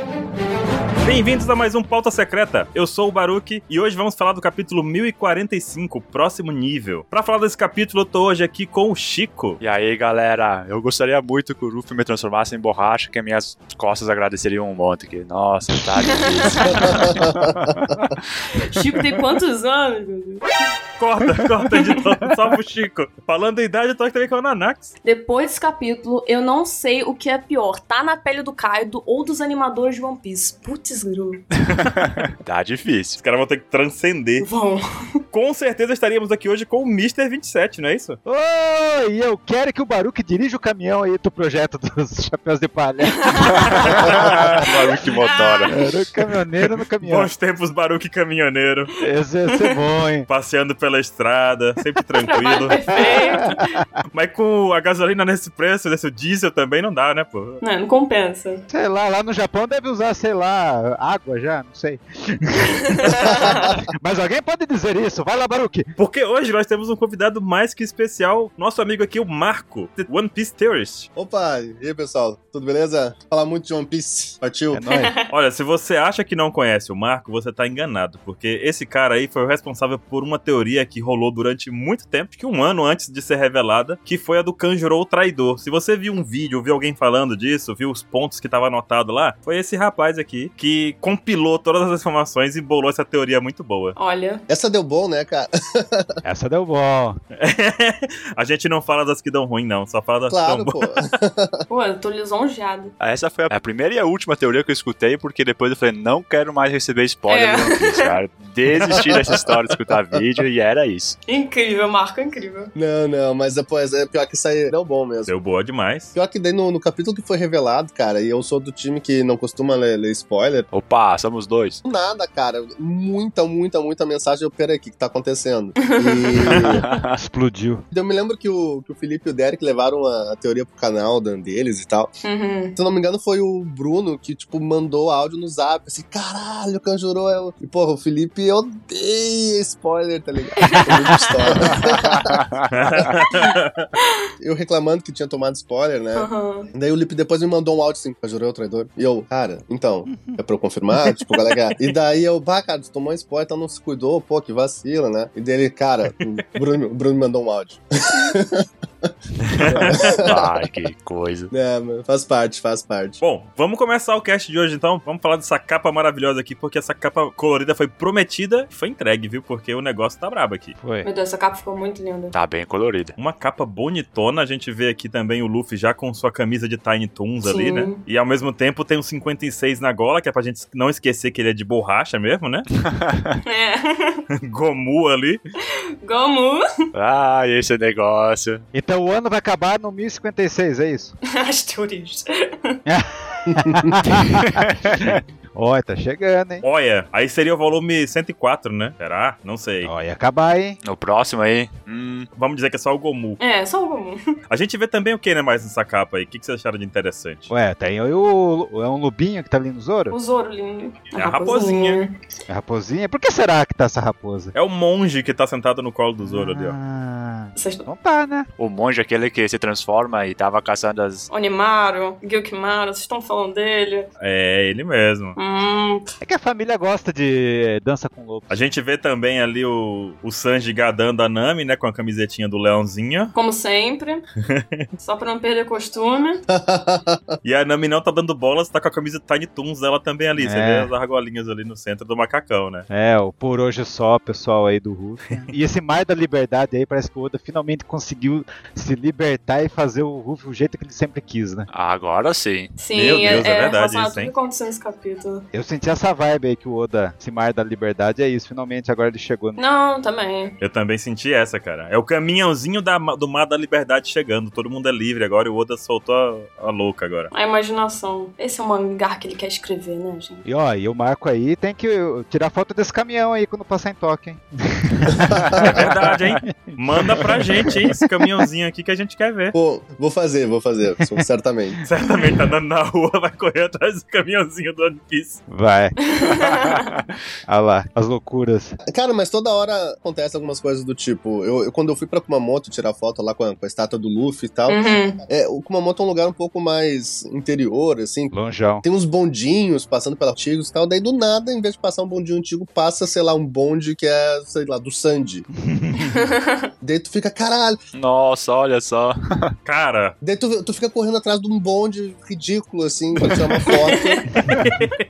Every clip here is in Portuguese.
Thank you. Bem-vindos a mais um Pauta Secreta. Eu sou o Baruque e hoje vamos falar do capítulo 1045, próximo nível. Pra falar desse capítulo, eu tô hoje aqui com o Chico. E aí, galera, eu gostaria muito que o Luffy me transformasse em borracha, que minhas costas agradeceriam um monte. Que, nossa, tá difícil. Chico tem quantos anos? Corta, corta, editor. Só pro Chico. Falando da idade, eu tô aqui também com o Nanax. Depois desse capítulo, eu não sei o que é pior, tá na pele do Kaido ou dos animadores de One Piece. Putz, tá difícil. Os caras vão ter que transcender. Vão. Com certeza estaríamos aqui hoje com o Mr. 27, não é isso? Oi, eu quero que o Baruque dirija o caminhão aí do projeto dos chapéus de palha. Baruque motora. Baruque caminhoneiro no caminhão. Bons tempos, Baruque caminhoneiro. Esse ia ser bom, hein? Passeando pela estrada, sempre tranquilo. Perfeito. Mas com a gasolina nesse preço, nesse diesel também não dá, né, pô? Não, não compensa. Sei lá, lá no Japão deve usar, sei lá, água já, não sei. Mas alguém pode dizer isso. Vai lá, Baruque. Porque hoje nós temos um convidado mais que especial, nosso amigo aqui, o Marco, The One Piece Theorist. Opa, e aí pessoal, tudo beleza? Falar muito de One Piece, partiu? É nóis. Olha, se você acha que não conhece o Marco, você tá enganado, porque esse cara aí foi o responsável por uma teoria que rolou durante muito tempo, acho que um ano antes de ser revelada, que foi a do Kanjuro o traidor. Se você viu um vídeo, viu alguém falando disso, viu os pontos que tava anotado lá, foi esse rapaz aqui que compilou todas as informações e bolou essa teoria muito boa. Olha. Essa deu bom, né, cara? Essa deu bom. a gente não fala das que dão ruim, não, só fala das que Claro, dão bom. pô. Pô, eu tô lisonjeado. Essa foi a primeira e a última teoria que eu escutei, porque depois eu falei, não quero mais receber spoiler É. Piece, cara. Desisti dessa história de escutar vídeo e era isso. Incrível, Marco, incrível. Não, não, mas depois é pior que isso aí deu bom mesmo. Deu boa demais. Pior que daí no, no capítulo que foi revelado, cara, e eu sou do time que não costuma ler, ler spoiler. Opa, somos dois. Nada, cara. Muita, muita, muita mensagem. Eu, peraí, o que, que tá acontecendo? E Explodiu. eu me lembro que o, que o Felipe e o Derek levaram a, a teoria pro canal dan- deles e tal. Uhum. Se eu não me engano, foi o Bruno que, tipo, mandou áudio no zap, assim, caralho, o Kanjuro é o... E, porra, o Felipe odeia spoiler, tá ligado? Eu reclamando que tinha tomado spoiler, né? Uhum. Daí o Lipe depois me mandou um áudio assim, Kanjuro é o traidor. E eu, cara, então, é pra eu confirmar? tipo, é? E daí eu, bah, cara, tu tomou spoiler, então não se cuidou, pô, que vacila, né? E dele, cara, o Bruno, o Bruno me mandou um áudio. Ai, que coisa. É, mas faz parte, faz parte. Bom, vamos começar o cast de hoje então. Vamos falar dessa capa maravilhosa aqui, porque essa capa colorida foi prometida e foi entregue, viu? Porque o negócio tá brabo aqui. Foi. Meu Deus, essa capa ficou muito linda. Tá bem colorida. Uma capa bonitona, a gente vê aqui também o Luffy já com sua camisa de Tiny Toons ali, Sim. né? E ao mesmo tempo tem um 56 na gola, que é pra gente não esquecer que ele é de borracha mesmo, né? É. Gomu ali. Gomu. Ah, esse negócio. Então o ano vai acabar no 1056, é isso? As teorias. Olha, tá chegando, hein? Olha, aí seria o volume 104, né? Será? Não sei. Olha, ia acabar, hein? No próximo aí. Hum, Vamos dizer que é só o Gomu. É, só o Gomu. A gente vê também o que, né, mais nessa capa aí? O que, que vocês acharam de interessante? Ué, tem aí o. É um lobinho que tá ali no Zoro? O Zoro lindo. É a raposinha. A raposinha? Por que será que tá essa raposa? É o monge que tá sentado no colo do Zoro ali, ó. Ah, Vocês então tá, né? o monge aquele que se transforma e tava caçando as. Onimaru, Gyukimaru, vocês estão falando dele? É ele mesmo. Hum, É que a família gosta de dança com lobo. A gente vê também ali o, o Sanji gadando a Nami, né? Com a camisetinha do leãozinho. como sempre. só pra não perder costume. E a Nami não tá dando bolas, tá com a camisa Tiny Toons dela também ali. Você É. vê as argolinhas ali no centro do macacão, né? É, o por hoje só, pessoal aí do Ruff. e esse Mar da Liberdade aí, parece que o Oda finalmente conseguiu se libertar e fazer o Ruff o jeito que ele sempre quis, né? Agora sim. Sim, Meu Deus, é verdade relacionado a isso, tudo hein? que aconteceu nesse capítulo. Eu senti essa vibe aí que o Oda, esse Mar da Liberdade, é isso. Finalmente agora ele chegou. no- Não, também. Eu também senti essa, cara. É o caminhãozinho da, do Mar da Liberdade chegando. Todo mundo é livre agora e o Oda soltou a, a louca agora. A imaginação. Esse é o mangá que ele quer escrever, né, gente? E ó, e o Marco aí tem que tirar foto desse caminhão aí quando passar em toque, hein? É verdade, hein? Manda pra gente, hein? Esse caminhãozinho aqui que a gente quer ver. Pô, vou fazer, vou fazer, certamente. Certamente tá andando na rua, vai correr atrás do caminhãozinho do One Piece. Vai. Olha lá, as loucuras. Cara, mas toda hora acontece algumas coisas do tipo. Eu, eu- quando eu fui pra Kumamoto tirar foto lá com a, com a estátua do Luffy e tal. Uhum. É, o Kumamoto é um lugar um pouco mais interior, assim. Longeão. Tem uns bondinhos passando pelos antigos e tal. Daí do nada, em vez de passar um bondinho antigo, passa, sei lá, um bonde que é, sei lá, do Sandy. daí tu fica, caralho. Nossa, olha só. Cara, Daí tu, tu fica correndo atrás de um bonde ridículo, assim, pra tirar uma foto.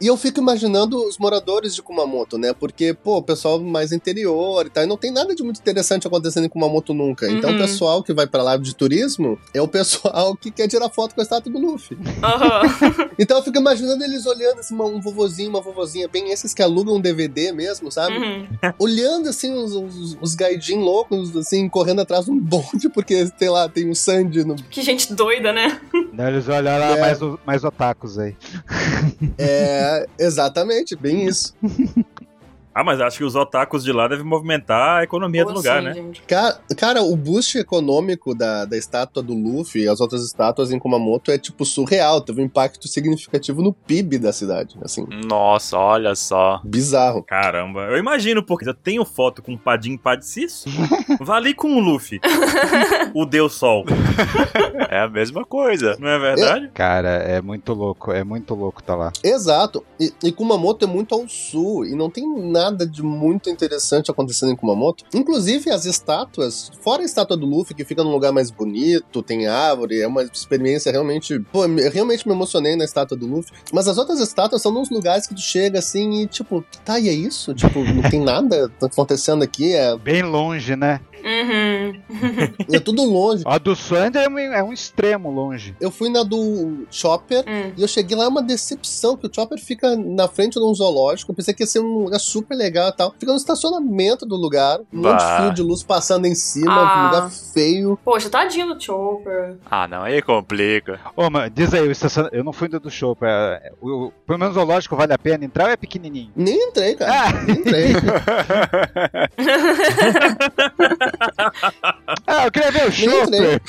e eu fico imaginando os moradores de Kumamoto, né? Porque, pô, o pessoal mais interior e tal, e não tem nada de muito interessante acontecendo em Kumamoto nunca. Então Uhum. o pessoal que vai pra lá de turismo é o pessoal que quer tirar foto com a estátua do Luffy. Aham. Então eu fico imaginando eles olhando assim, um vovozinho, uma vovozinha, bem esses que alugam um DVD mesmo, sabe? Uhum. Olhando assim os, os, os gaidin loucos, assim, correndo atrás de um bonde, porque, sei lá, tem o Sandy no. Que gente doida, né? Daí eles olharam lá É. mais, mais otakus aí. É, exatamente, bem isso. ah, mas acho que os otakus de lá devem movimentar a economia do Pô, lugar, sim, né? Cara, cara, o boost econômico da, da estátua do Luffy e as outras estátuas em Kumamoto é, tipo, surreal. Teve um impacto significativo no PIB da cidade, assim. Nossa, olha só. Bizarro. Caramba, eu imagino, porque eu tenho foto com o Padim Padicisso. Vale com o Luffy. o Deus Sol. É a mesma coisa. Não é verdade? Cara, é muito louco, é muito louco tá lá. Exato. E, e Kumamoto é muito ao sul e não tem nada de muito interessante acontecendo em Kumamoto. Inclusive as estátuas, fora a estátua do Luffy que fica num lugar mais bonito, tem árvore, é uma experiência realmente, pô, eu realmente me emocionei na estátua do Luffy. Mas as outras estátuas são nos lugares que tu chega assim e tipo, tá, e é isso? Tipo, não tem nada acontecendo aqui, é, Bem longe, né? Uhum. é tudo longe. A do Sandy é um, é um extremo longe. Eu fui na do Chopper Hum. E eu cheguei lá, é uma decepção, que o Chopper fica na frente de um zoológico. Eu pensei que ia ser um lugar super legal e tal. Fica no estacionamento do lugar, um monte de Bah. fio de luz passando em cima, Ah. um lugar feio. Poxa, tadinho do Chopper. Ah, não, aí complica. Ô, mano, diz aí, o estaciona... eu não fui do do show. Pra... O, o- pelo menos o lógico vale a pena entrar ou é pequenininho? Nem entrei, cara. Ah, Nem entrei. ah, eu queria ver o. Chopper.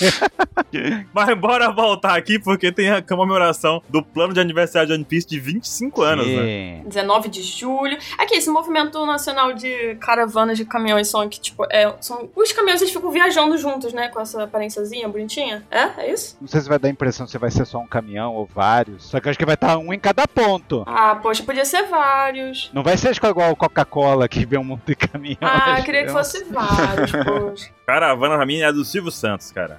Mas bora voltar aqui, porque tem a comemoração do plano de aniversário de One Piece de 25 anos, né? Sim. 19 de julho. Aqui, esse movimento nacional de caravanas de caminhões são que, tipo, é, são. Os caminhões eles ficam viajando juntos, né? Com essa aparênciazinha bonitinha. É? É isso? Não sei se vai dar a impressão se vai ser só um caminhão ou vários. Só que eu acho que vai estar um em cada ponto. Ah, poxa, podia ser vários. Não vai ser que, igual Coca-Cola que vê um monte de caminhão. Ah, queria que é fosse vários, poxa. Caravana pra mim é a do Silvio Santos, cara.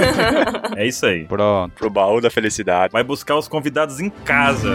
é isso aí. Pronto. Pro baú da felicidade. Vai buscar os convidados em casa.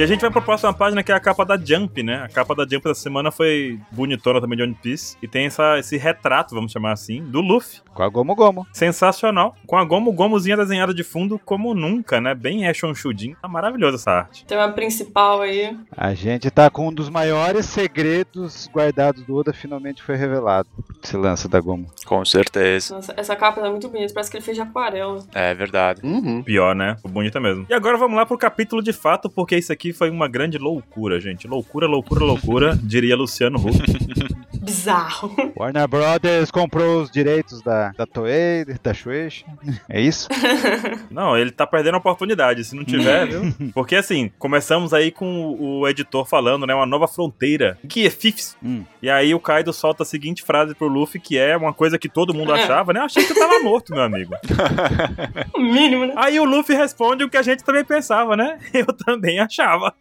E a gente vai pra próxima página que é a capa da Jump, né? A capa da Jump da semana foi bonitona também de One Piece. E tem essa, esse retrato, vamos chamar assim, do Luffy. Com a Gomo Gomo. Sensacional. Com a Gomu Gomuzinha desenhada de fundo como nunca, né? Bem action shudinho. Tá maravilhosa essa arte. Tem uma principal aí. A gente tá com um dos maiores segredos guardados do Oda, finalmente foi revelado. Esse lance da Gomu. Com certeza. Nossa, essa capa é muito bonita, parece que ele fez de aquarela. É verdade. Uhum. Pior, né? Bonita mesmo. E agora vamos lá pro capítulo de fato, porque isso aqui foi uma grande loucura, gente. Loucura, loucura, loucura, diria Luciano Huck. Bizarro. Warner Brothers comprou os direitos da, da Toei, da Shueisha. É isso? Não, ele tá perdendo a oportunidade, se não tiver, viu? Porque assim, começamos aí com o, editor falando, né? Uma nova fronteira. Que é Fifth. Hum. E aí o Kaido solta a seguinte frase pro Luffy, que é uma coisa que todo mundo achava, né? Eu achei que você tava morto, meu amigo. O mínimo, né? Aí o Luffy responde o que a gente também pensava, né? Eu também achava.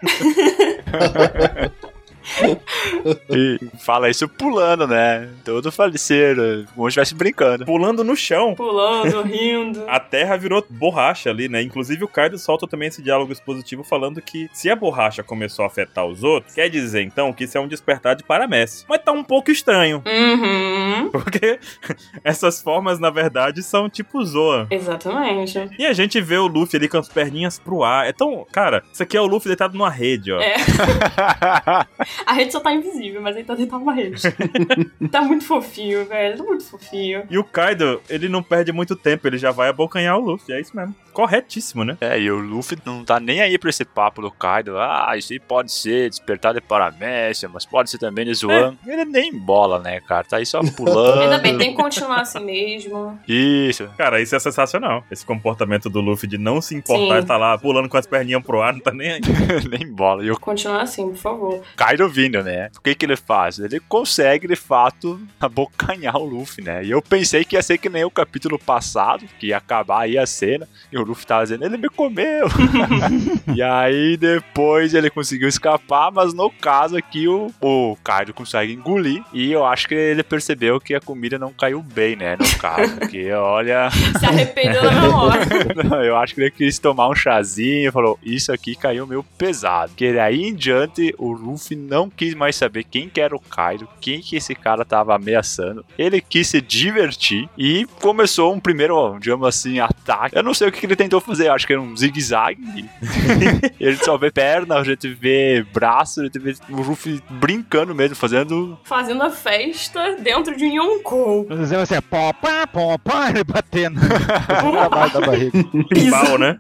E fala isso pulando, né? Todo faleceiro, como se estivesse brincando. Pulando no chão. Pulando, rindo. A terra virou borracha ali, né? Inclusive o Kaido solta também esse diálogo expositivo falando que se a borracha começou a afetar os outros, quer dizer então que isso é um despertar de paramécia. Mas tá um pouco estranho, Uhum. porque essas formas na verdade são tipo Zoa. Exatamente. E a gente vê o Luffy ali com as perninhas pro ar. É tão. Cara, isso aqui é o Luffy deitado numa rede, ó. É. A rede só tá invisível, mas ele tá dentro de uma rede. tá muito fofinho, velho. Tá muito fofinho. E o Kaido, ele não perde muito tempo, ele já vai abocanhar o Luffy, é isso mesmo. Corretíssimo, né? É, e o Luffy não tá nem aí pra esse papo do Kaido. Ah, isso aí pode ser despertar de paramécia, mas pode ser também de Zoan. Ele nem bola, né, cara? Tá aí só pulando. Ainda bem, tem que continuar assim mesmo. Isso. Cara, isso é sensacional. Esse comportamento do Luffy de não se importar, Sim. tá lá pulando com as perninhas pro ar, não tá nem aí. nem bola. E o Continuar assim, por favor. Kaido vindo, né? O que que ele faz? Ele consegue, de fato, abocanhar o Luffy, né? E eu pensei que ia ser que nem o capítulo passado, que ia acabar aí a cena, e o Luffy tava dizendo, ele me comeu. e aí depois ele conseguiu escapar, mas no caso aqui o, o Kaido consegue engolir, e eu acho que ele percebeu que a comida não caiu bem, né? No caso, porque olha... Se arrependeu na hora. Não, eu acho que ele quis tomar um chazinho falou: Isso aqui caiu meio pesado. Que daí em diante o Luffy não quis mais saber quem que era o Kaido, quem que esse cara tava ameaçando. Ele quis se divertir e começou um primeiro, digamos assim, ataque. Eu não sei o que que ele tentou fazer, eu acho que era um zigue-zague. ele só vê perna, a gente vê braço, a gente vê o Luffy brincando mesmo, fazendo. Fazendo a festa dentro de um Yonkou. Dizendo assim, pó, pá, pó, pá, ele batendo. Trabalho da barriga. Pimbal, né?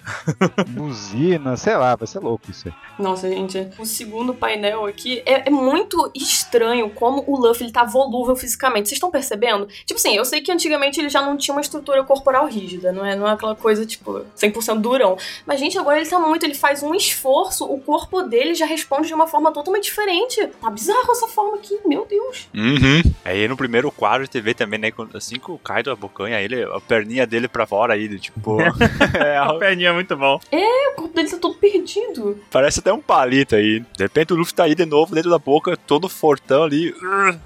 Buzina, sei lá, vai ser louco isso aí. Nossa, gente, o segundo painel aqui é, é muito estranho como o Luffy ele tá volúvel fisicamente. Vocês estão percebendo? Tipo assim, eu sei que antigamente ele já não tinha uma estrutura corporal rígida, não é, não é aquela coisa, tipo, 100% durão. Mas, gente, agora ele tá muito, ele faz um esforço, o corpo dele já responde de uma forma totalmente diferente. Tá bizarro essa forma aqui, meu Deus. Uhum. Aí no primeiro quadro você vê também, né? Assim que o Kaido abocanha ele, a perninha dele pra fora aí, tipo. é, A perninha é muito bom. O corpo dele tá todo perdido. parece até um palito aí. De repente o Luffy tá aí de novo dentro da boca, todo fortão ali.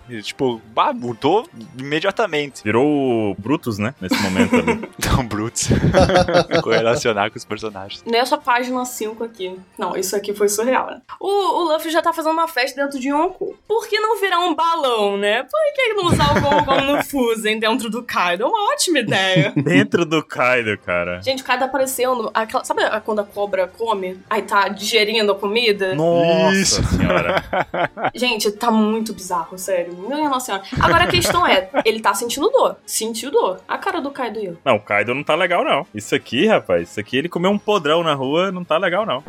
E, tipo, bah, mudou imediatamente. Virou o Brutus, né? Nesse momento ali. Então, Brutus. Correlacionar com os personagens. Nessa página 5 aqui. Não, isso aqui foi surreal, né? O, o Luffy já tá fazendo uma festa dentro de Yonkou. Por que não virar um balão, né? Por que não usar o Gongon no Fusen dentro do Kaido? É uma ótima ideia. Dentro do Kaido, cara. Gente, o Kaido aparecendo. Aquela, sabe quando a cobra come? Aí tá digerindo a comida? Nossa Isso. senhora. Gente, tá muito bizarro, sério. Minha nossa senhora. Agora a questão é: ele tá sentindo dor. Sentiu dor. A cara do Kaido aí. ó. Não, o Kaido não tá legal, não. Isso aqui, rapaz, isso aqui ele comeu um podrão na rua, não tá legal, não.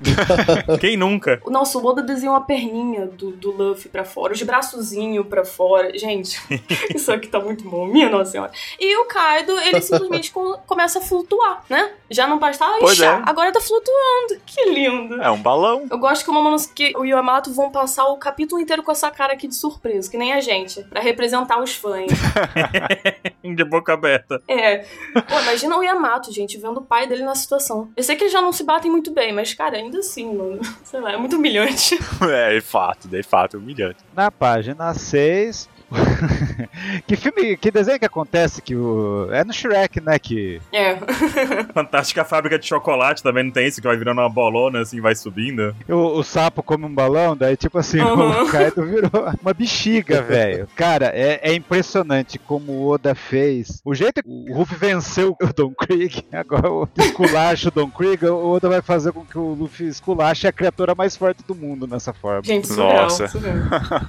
Quem nunca? Nossa, o Oda desenhou a perninha do, do Luffy pra fora, os braçozinhos pra fora. Gente, isso aqui tá muito bom, minha nossa senhora. E o Kaido, ele simplesmente co- começa a flutuar, né? Já não bastava inchar, é. agora tá flutuando. Que lindo. É um balão. Eu gosto que o Momonosuke e o Yamato vão passar o capítulo inteiro com essa cara aqui de surpresa, que nem a gente, pra representar os fãs. De boca aberta. É. Pô, imagina o Yamato, gente, vendo o pai dele na situação. Eu sei que eles já não se batem muito bem, mas, cara, ainda assim, mano. Sei lá, é muito humilhante. É, de fato, de fato, humilhante. Na página 6. que filme, que desenho que acontece que o. É no Shrek, né? Que. É. Fantástica fábrica de chocolate também não tem isso, que vai virando uma bolona assim, vai subindo. O, o sapo come um balão, daí tipo assim, Uhum. o Kaido virou uma bexiga, velho. Cara, é, é impressionante como o Oda fez. O jeito que o Ruffy venceu o Don Krieg, agora o esculacha o Don Krieg, o Oda vai fazer com que o Luffy esculache a criatura mais forte do mundo nessa forma. Gente, surreal, Nossa. surreal.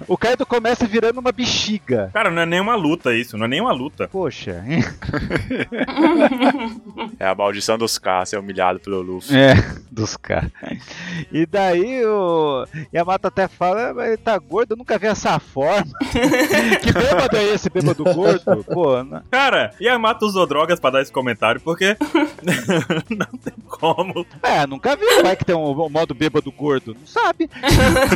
O Kaido começa virando uma bexiga. Cara, não é nenhuma luta isso, não é nenhuma luta. Poxa, É a maldição dos K, ser humilhado pelo Luffy. É, dos caras. E daí o Yamato até fala, mas ele tá gordo, eu nunca vi essa forma. que bêbado é esse bêbado gordo? Pô, não... Cara, Yamato usou drogas pra dar esse comentário, porque não tem como. é, nunca vi. Vai que tem um, um modo bêbado gordo. Não sabe.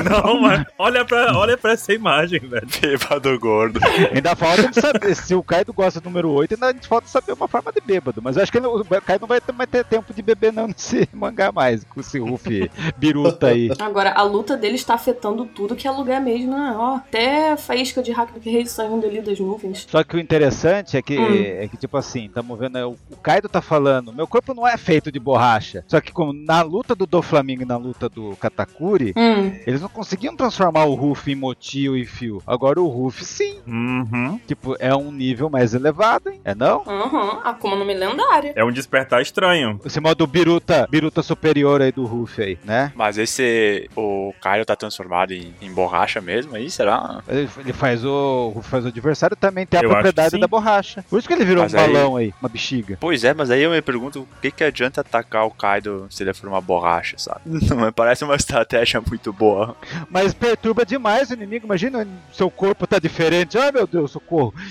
Não, mas olha pra, olha pra essa imagem, velho. Bêbado gordo. Ainda falta de saber. Se o Kaido gosta do número 8, ainda falta saber uma forma de bêbado. Mas eu acho que ele- o Kaido não vai ter, mais ter tempo de beber não nesse mangá mais. Com esse Ruffy biruta aí. Agora, a luta dele está afetando tudo que é lugar mesmo, né? Ó, até faísca de hack do rei saindo ali das nuvens. Só que o interessante é que, Hum. é que tipo assim, tamo vendo, é, o, o Kaido tá falando, meu corpo não é feito de borracha. Só que como na luta do Doflamingo e na luta do Katakuri, Hum. eles não conseguiam transformar o Ruffy em Motil e Fio. Agora o Ruffy sim. Uhum. Tipo, é um nível mais elevado, hein? É não? Uhum, Akuma no Mi lendária. É um despertar estranho. Esse modo Biruta, Biruta superior aí do Ruff aí, né? Mas esse. O Kaido tá transformado em, em borracha mesmo aí, será? Ele, ele faz o. faz o adversário também tem a Eu propriedade da borracha. Por isso que ele virou Mas um aí- balão aí, uma bexiga. Pois é, mas aí eu me pergunto o que, que adianta atacar o Kaido se ele for uma borracha, sabe? Não me parece uma estratégia muito boa. Mas perturba demais o inimigo. Imagina seu corpo tá diferente. Ai meu Deus, socorro.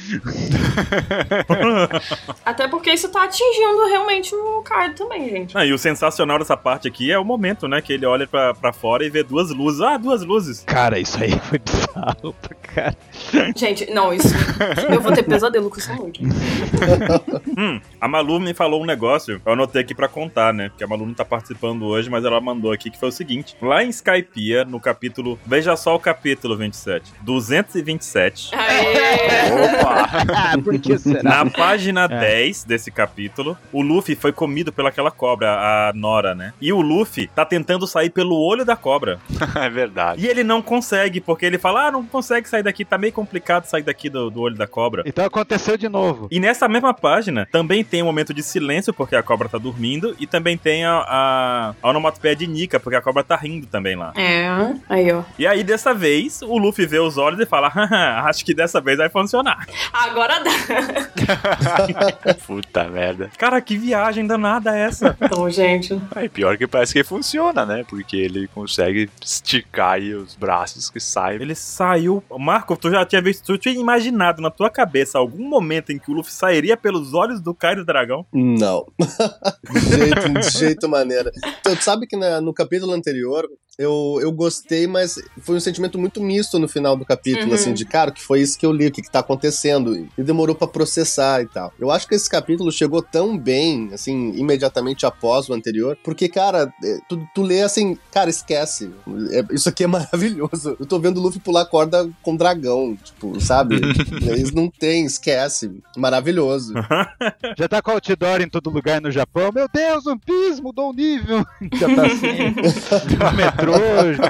Até porque isso tá atingindo realmente o Kaido também, gente. Ah, e o sensacional dessa parte aqui é o momento, né? Que ele olha pra, pra fora e vê duas luzes. Ah, duas luzes. Cara, isso aí foi bizarro pra cara. Gente, não, isso. Eu vou ter pesadelo com essa noite. Hum, a Malu me falou um negócio, eu anotei aqui pra contar, né? Porque a Malu não tá participando hoje, mas ela mandou aqui que foi o seguinte: lá em Skypiea, no capítulo. Veja só o capítulo 27. 227. Aê! Opa! Ah, por que será? Na página É. 10 desse capítulo, o Luffy foi comido pelaquela cobra, a Nora, né? E o Luffy tá tentando sair pelo olho da cobra. é verdade. E ele não consegue, porque ele fala: Ah, não consegue sair daqui, tá meio complicado sair daqui do, do olho da cobra. Então aconteceu de novo. E nessa mesma página também tem um momento de silêncio, porque a cobra tá dormindo, e também tem a, a, a onomatopeia de Nika, porque a cobra tá rindo também lá. É, aí ó. E aí, dessa vez, o Luffy vê os olhos e fala: Haha, acho que dessa vez vai funcionar. Agora dá. Puta merda. Cara, que viagem danada é essa? Então, gente. Aí pior que parece que funciona, né? Porque ele consegue esticar aí os braços que saem. Ele saiu. Marco, tu já tinha visto, tu tinha imaginado na tua cabeça algum momento em que o Luffy sairia pelos olhos do Kaido Dragão? Não. de, jeito, de jeito maneira. Então, tu sabe que na- no capítulo anterior eu, eu gostei, mas foi um sentimento muito misto no final do capítulo, Uhum. assim, de cara, que foi isso que eu li, o que, que tá acontecendo. E demorou pra processar e tal. Eu acho que esse capítulo chegou tão bem, assim, imediatamente após o anterior, porque, cara, é, tu, tu lê assim, cara, esquece. É- isso aqui é maravilhoso. Eu tô vendo o Luffy pular corda com dragão, tipo, sabe? Eles não tem, esquece. Maravilhoso. Já tá com outdoor em todo lugar no Japão. Meu Deus, One Piece mudou o nível. Já tá assim. metrô,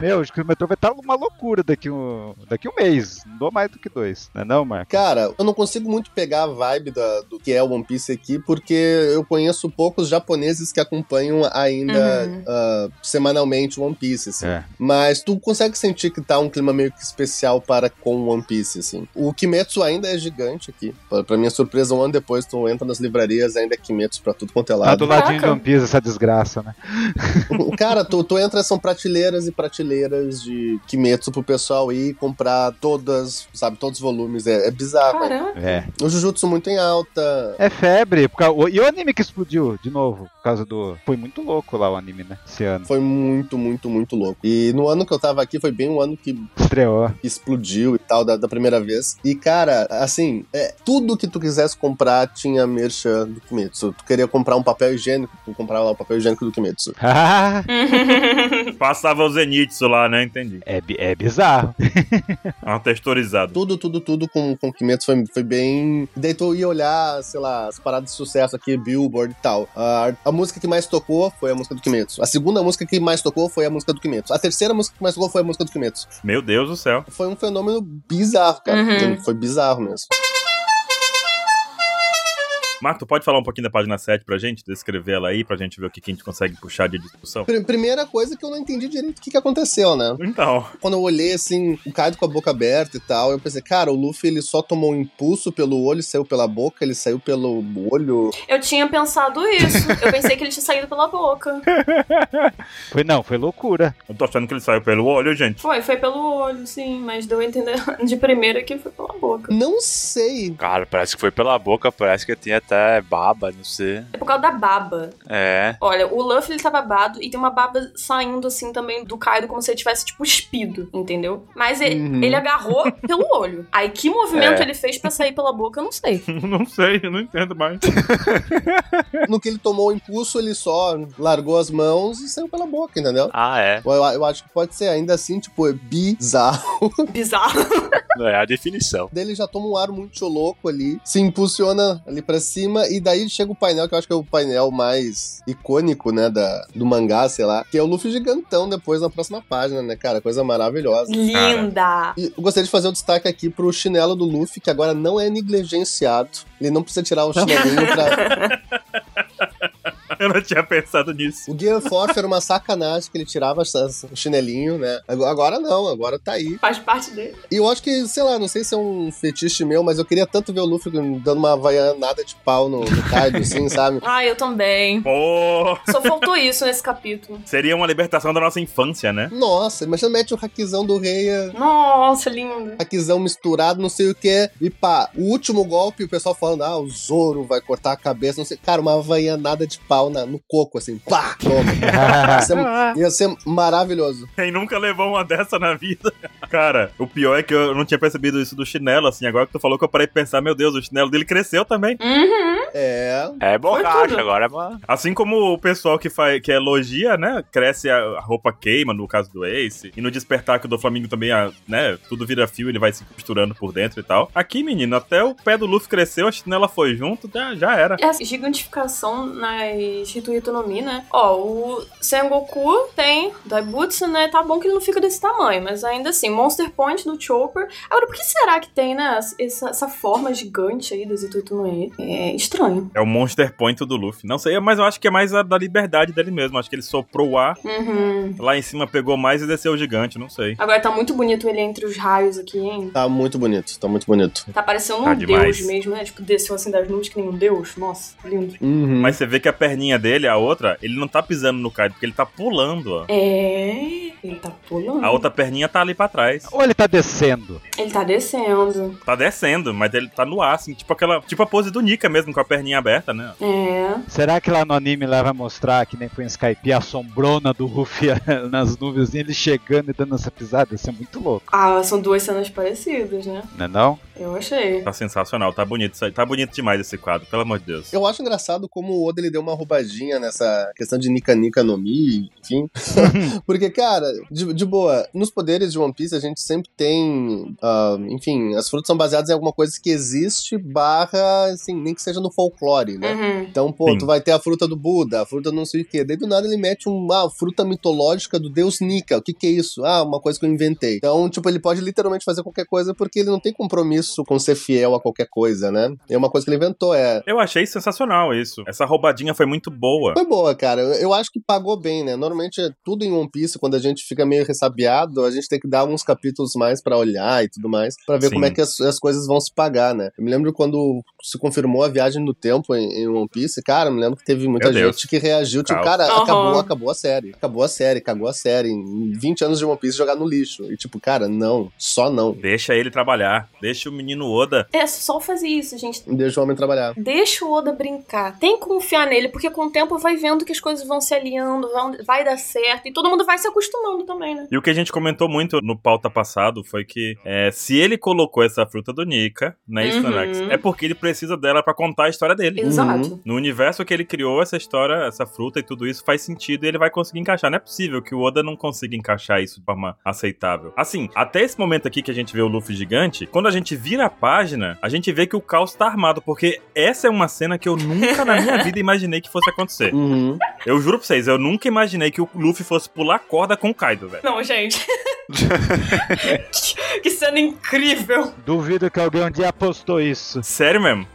meu, acho que o metrô vai estar uma loucura daqui um, daqui um mês. Não dou mais do que dois. Não é não, Marco? Cara, eu não consigo muito pegar a vibe da- do que é o One Piece aqui, porque eu conheço poucos japoneses que acompanham ainda Uhum. ah, semanalmente o One Piece, assim. É. Mas tu consegue sentir que tá um clima meio que especial para com o One Piece, assim. O Kimetsu ainda é gigante aqui. Pra, pra minha surpresa, um ano depois tu entra nas livrarias, ainda é Kimetsu pra tudo quanto é Tá lado. do ladinho de Caraca. One Piece essa desgraça, né? Cara, tu, tu entra, são prateleiras e prateleiras de Kimetsu pro pessoal ir comprar todas, sabe, todos os volumes. É, é bizarro. né? Caramba. É. O Jujutsu muito em alta. É febre. causa- E o anime que explodiu de novo, por causa do. Foi muito louco lá o anime, né? Esse ano. Foi muito, muito, muito louco. E no ano que eu tava aqui, foi bem um ano que Estreou. explodiu e tal, da, da primeira vez. E, cara, assim, é, tudo que tu quisesse comprar tinha merchan do Kimetsu. Tu queria comprar um papel higiênico, tu comprava lá o papel higiênico do Kimetsu. Ah, Passava o Zenitsu lá, né? Entendi. é, é bizarro. Uma texturizado. Tudo, tudo, tudo com, com Kimetsu foi, foi bem... Daí tu ia olhar, sei lá, as paradas de sucesso aqui, Billboard e tal. A, a música que mais tocou foi a música do Kimetsu. A segunda música que mais tocou foi a música do Kimetsu. A terceira música que mais tocou foi a música do Kimetsu. Meu Deus do céu. Foi um fenômeno bizarro, cara. Uhum. Foi bizarro mesmo. Marco, pode falar um pouquinho da página 7 pra gente? Descrever ela aí, pra gente ver o que, que a gente consegue puxar de discussão? Pr- Primeira coisa que eu não entendi direito o que, que aconteceu, né? Então, Quando eu olhei assim, o Kaido com a boca aberta e tal, eu pensei, cara, o Luffy ele só tomou um impulso pelo olho e saiu pela boca, ele saiu pelo olho. Eu tinha pensado isso. Eu pensei que ele tinha saído pela boca. Foi não, foi loucura. eu tô achando que ele saiu pelo olho, gente. Foi, foi pelo olho, sim, mas deu a entender de primeira que foi pela boca. Não sei. Cara, parece que foi pela boca, parece que tinha até baba, não sei. É por causa da baba. É. Olha, o Luffy ele tá babado e tem uma baba saindo assim também do Kaido como se ele tivesse tipo espido, entendeu? Mas ele, Uhum. ele agarrou pelo olho. Aí que movimento É. ele fez pra sair pela boca, eu não sei. não sei, eu não entendo mais. No que ele tomou o impulso, ele só largou as mãos e saiu pela boca, entendeu? Ah, é. Eu, eu acho que pode ser, ainda assim, tipo, é bizarro. Bizarro. É a definição. Daí ele já toma um ar muito louco ali, se impulsiona ali pra cima cima, e daí chega o painel, que eu acho que é o painel mais icônico, né, da, do mangá, sei lá, que é o Luffy gigantão depois na próxima página, né, cara? Coisa maravilhosa. Linda! E eu gostaria de fazer um destaque aqui pro chinelo do Luffy, que agora não é negligenciado. Ele não precisa tirar o chinelinho pra. Eu não tinha pensado nisso. O Gear Force era uma sacanagem que ele tirava essas- o chinelinho, né? Agora não, agora tá aí. Faz parte dele. E eu acho que, sei lá, não sei se é um fetiche meu, mas eu queria tanto ver o Luffy dando uma havaianada de pau no, no Kaido, assim, sabe? Ah, eu também. Pô, Só faltou isso nesse capítulo. seria uma libertação da nossa infância, né? Nossa, imagina mete o hackzão do rei, é, Nossa, lindo. hackzão misturado, não sei o que. E pá, o último golpe, o pessoal falando, ah, o Zoro vai cortar a cabeça, não sei. Cara, uma havaianada de pau na- no coco, assim, pá, toma. Ia ser, ia ser maravilhoso. Quem nunca levou uma dessa na vida? Cara, o pior é que eu não tinha percebido isso do chinelo, assim. Agora que tu falou que eu parei de pensar, meu Deus, o chinelo dele cresceu também. Uhum. É, É borracha, agora é uma... Assim como o pessoal que, faz, que elogia, né? Cresce a a roupa queima, no caso do Ace. E no despertar que o do Flamengo também, a- né? Tudo vira fio, ele vai se costurando por dentro e tal. Aqui, menino, até o pé do Luffy cresceu, a chinela foi junto, já, já era. Essa gigantificação nas Hituito no Mi, né? Ó, o Sengoku tem Daibutsu, né? Tá bom que ele não fica desse tamanho, mas ainda assim, Monster Point do Chopper. Agora, por que será que tem, né? Essa, essa forma gigante aí das Hituito no Mi? É estranho. É o Monster Point do Luffy. Não sei, mas eu acho que é mais a da liberdade dele mesmo. Acho que ele soprou o ar, Uhum. lá em cima pegou mais e desceu o gigante, não sei. Agora tá muito bonito ele entre os raios aqui, hein? tá muito bonito, tá muito bonito. Tá parecendo um Tá deus mesmo, né? Tipo, desceu assim das nuvens que nem um deus. Nossa, lindo. Uhum. Mas você vê que a perninha dele, a outra, ele não tá pisando no Kaido, porque ele tá pulando, ó. É. Ele tá pulando. A outra perninha tá ali pra trás. Ou ele tá descendo? Ele tá descendo. Tá descendo, mas ele tá no ar, assim, tipo aquela. Tipo a pose do Nika mesmo, com a perninha aberta, né? É. Será que lá no anime lá vai mostrar, que nem foi em Skype, a sombrona do Ruffy nas nuvens, e ele chegando e dando essa pisada? Isso é muito louco, Ah, são duas cenas parecidas, né? não é não? Eu achei. Tá sensacional, tá bonito. Tá bonito demais esse quadro, pelo amor de Deus. Eu acho engraçado como o Oda ele deu uma roubadinha nessa questão de Nika Nika no Mi, enfim. Porque, cara, de, de boa, nos poderes de One Piece a gente sempre tem, ah, enfim, as frutas são baseadas em alguma coisa que existe, barra, assim, nem que seja no folclore, né? Uhum. Então, pô, Sim. tu vai ter a fruta do Buda, a fruta não sei o quê. Daí do nada ele mete uma fruta mitológica do deus Nika. O que que é isso? Ah, uma coisa que eu inventei. Então, tipo, ele pode literalmente fazer qualquer coisa porque ele não tem compromisso com ser fiel a qualquer coisa, né? É uma coisa que ele inventou, é. Eu achei sensacional isso. Essa roubadinha foi muito boa. Foi boa, cara. Eu eu acho que pagou bem, né? Normalmente é tudo em One Piece, quando a gente fica meio ressabiado, a gente tem que dar alguns capítulos mais pra olhar e tudo mais, pra ver Sim. como é que as, as coisas vão se pagar, né? Eu me lembro quando se confirmou a viagem no tempo em, em One Piece, cara, eu me lembro que teve muita Meu Deus. gente que reagiu, tipo, cara, Aham. acabou, acabou a série. Acabou a série, cagou a série. Em 20 anos de One Piece jogar no lixo. E tipo, cara, não, só não. Deixa ele trabalhar. Deixa o menino Oda. É só fazer isso, gente. Deixa o homem trabalhar. Deixa o Oda brincar. Tem que confiar nele, porque com o tempo vai vendo que as coisas vão se alinhando, vão- vai dar certo. E todo mundo vai se acostumando também, né? E o que a gente comentou muito no pauta passado foi que é, se ele colocou essa fruta do Nika na Uhum. Alex, é porque ele precisa dela pra contar a história dele. Exato. No universo que ele criou, essa história, essa fruta e tudo isso faz sentido e ele vai conseguir encaixar. Não é possível que o Oda não consiga encaixar isso de forma aceitável. Assim, até esse momento aqui que a gente vê o Luffy gigante, quando a gente vira a página, a gente vê que o caos tá armado, porque essa é uma cena que eu nunca na minha vida imaginei que fosse acontecer. Uhum. Eu juro pra vocês, eu nunca imaginei que o Luffy fosse pular corda com o Kaido, velho. Não, gente. que, que cena incrível. Duvido que alguém um dia apostou isso. Sério mesmo?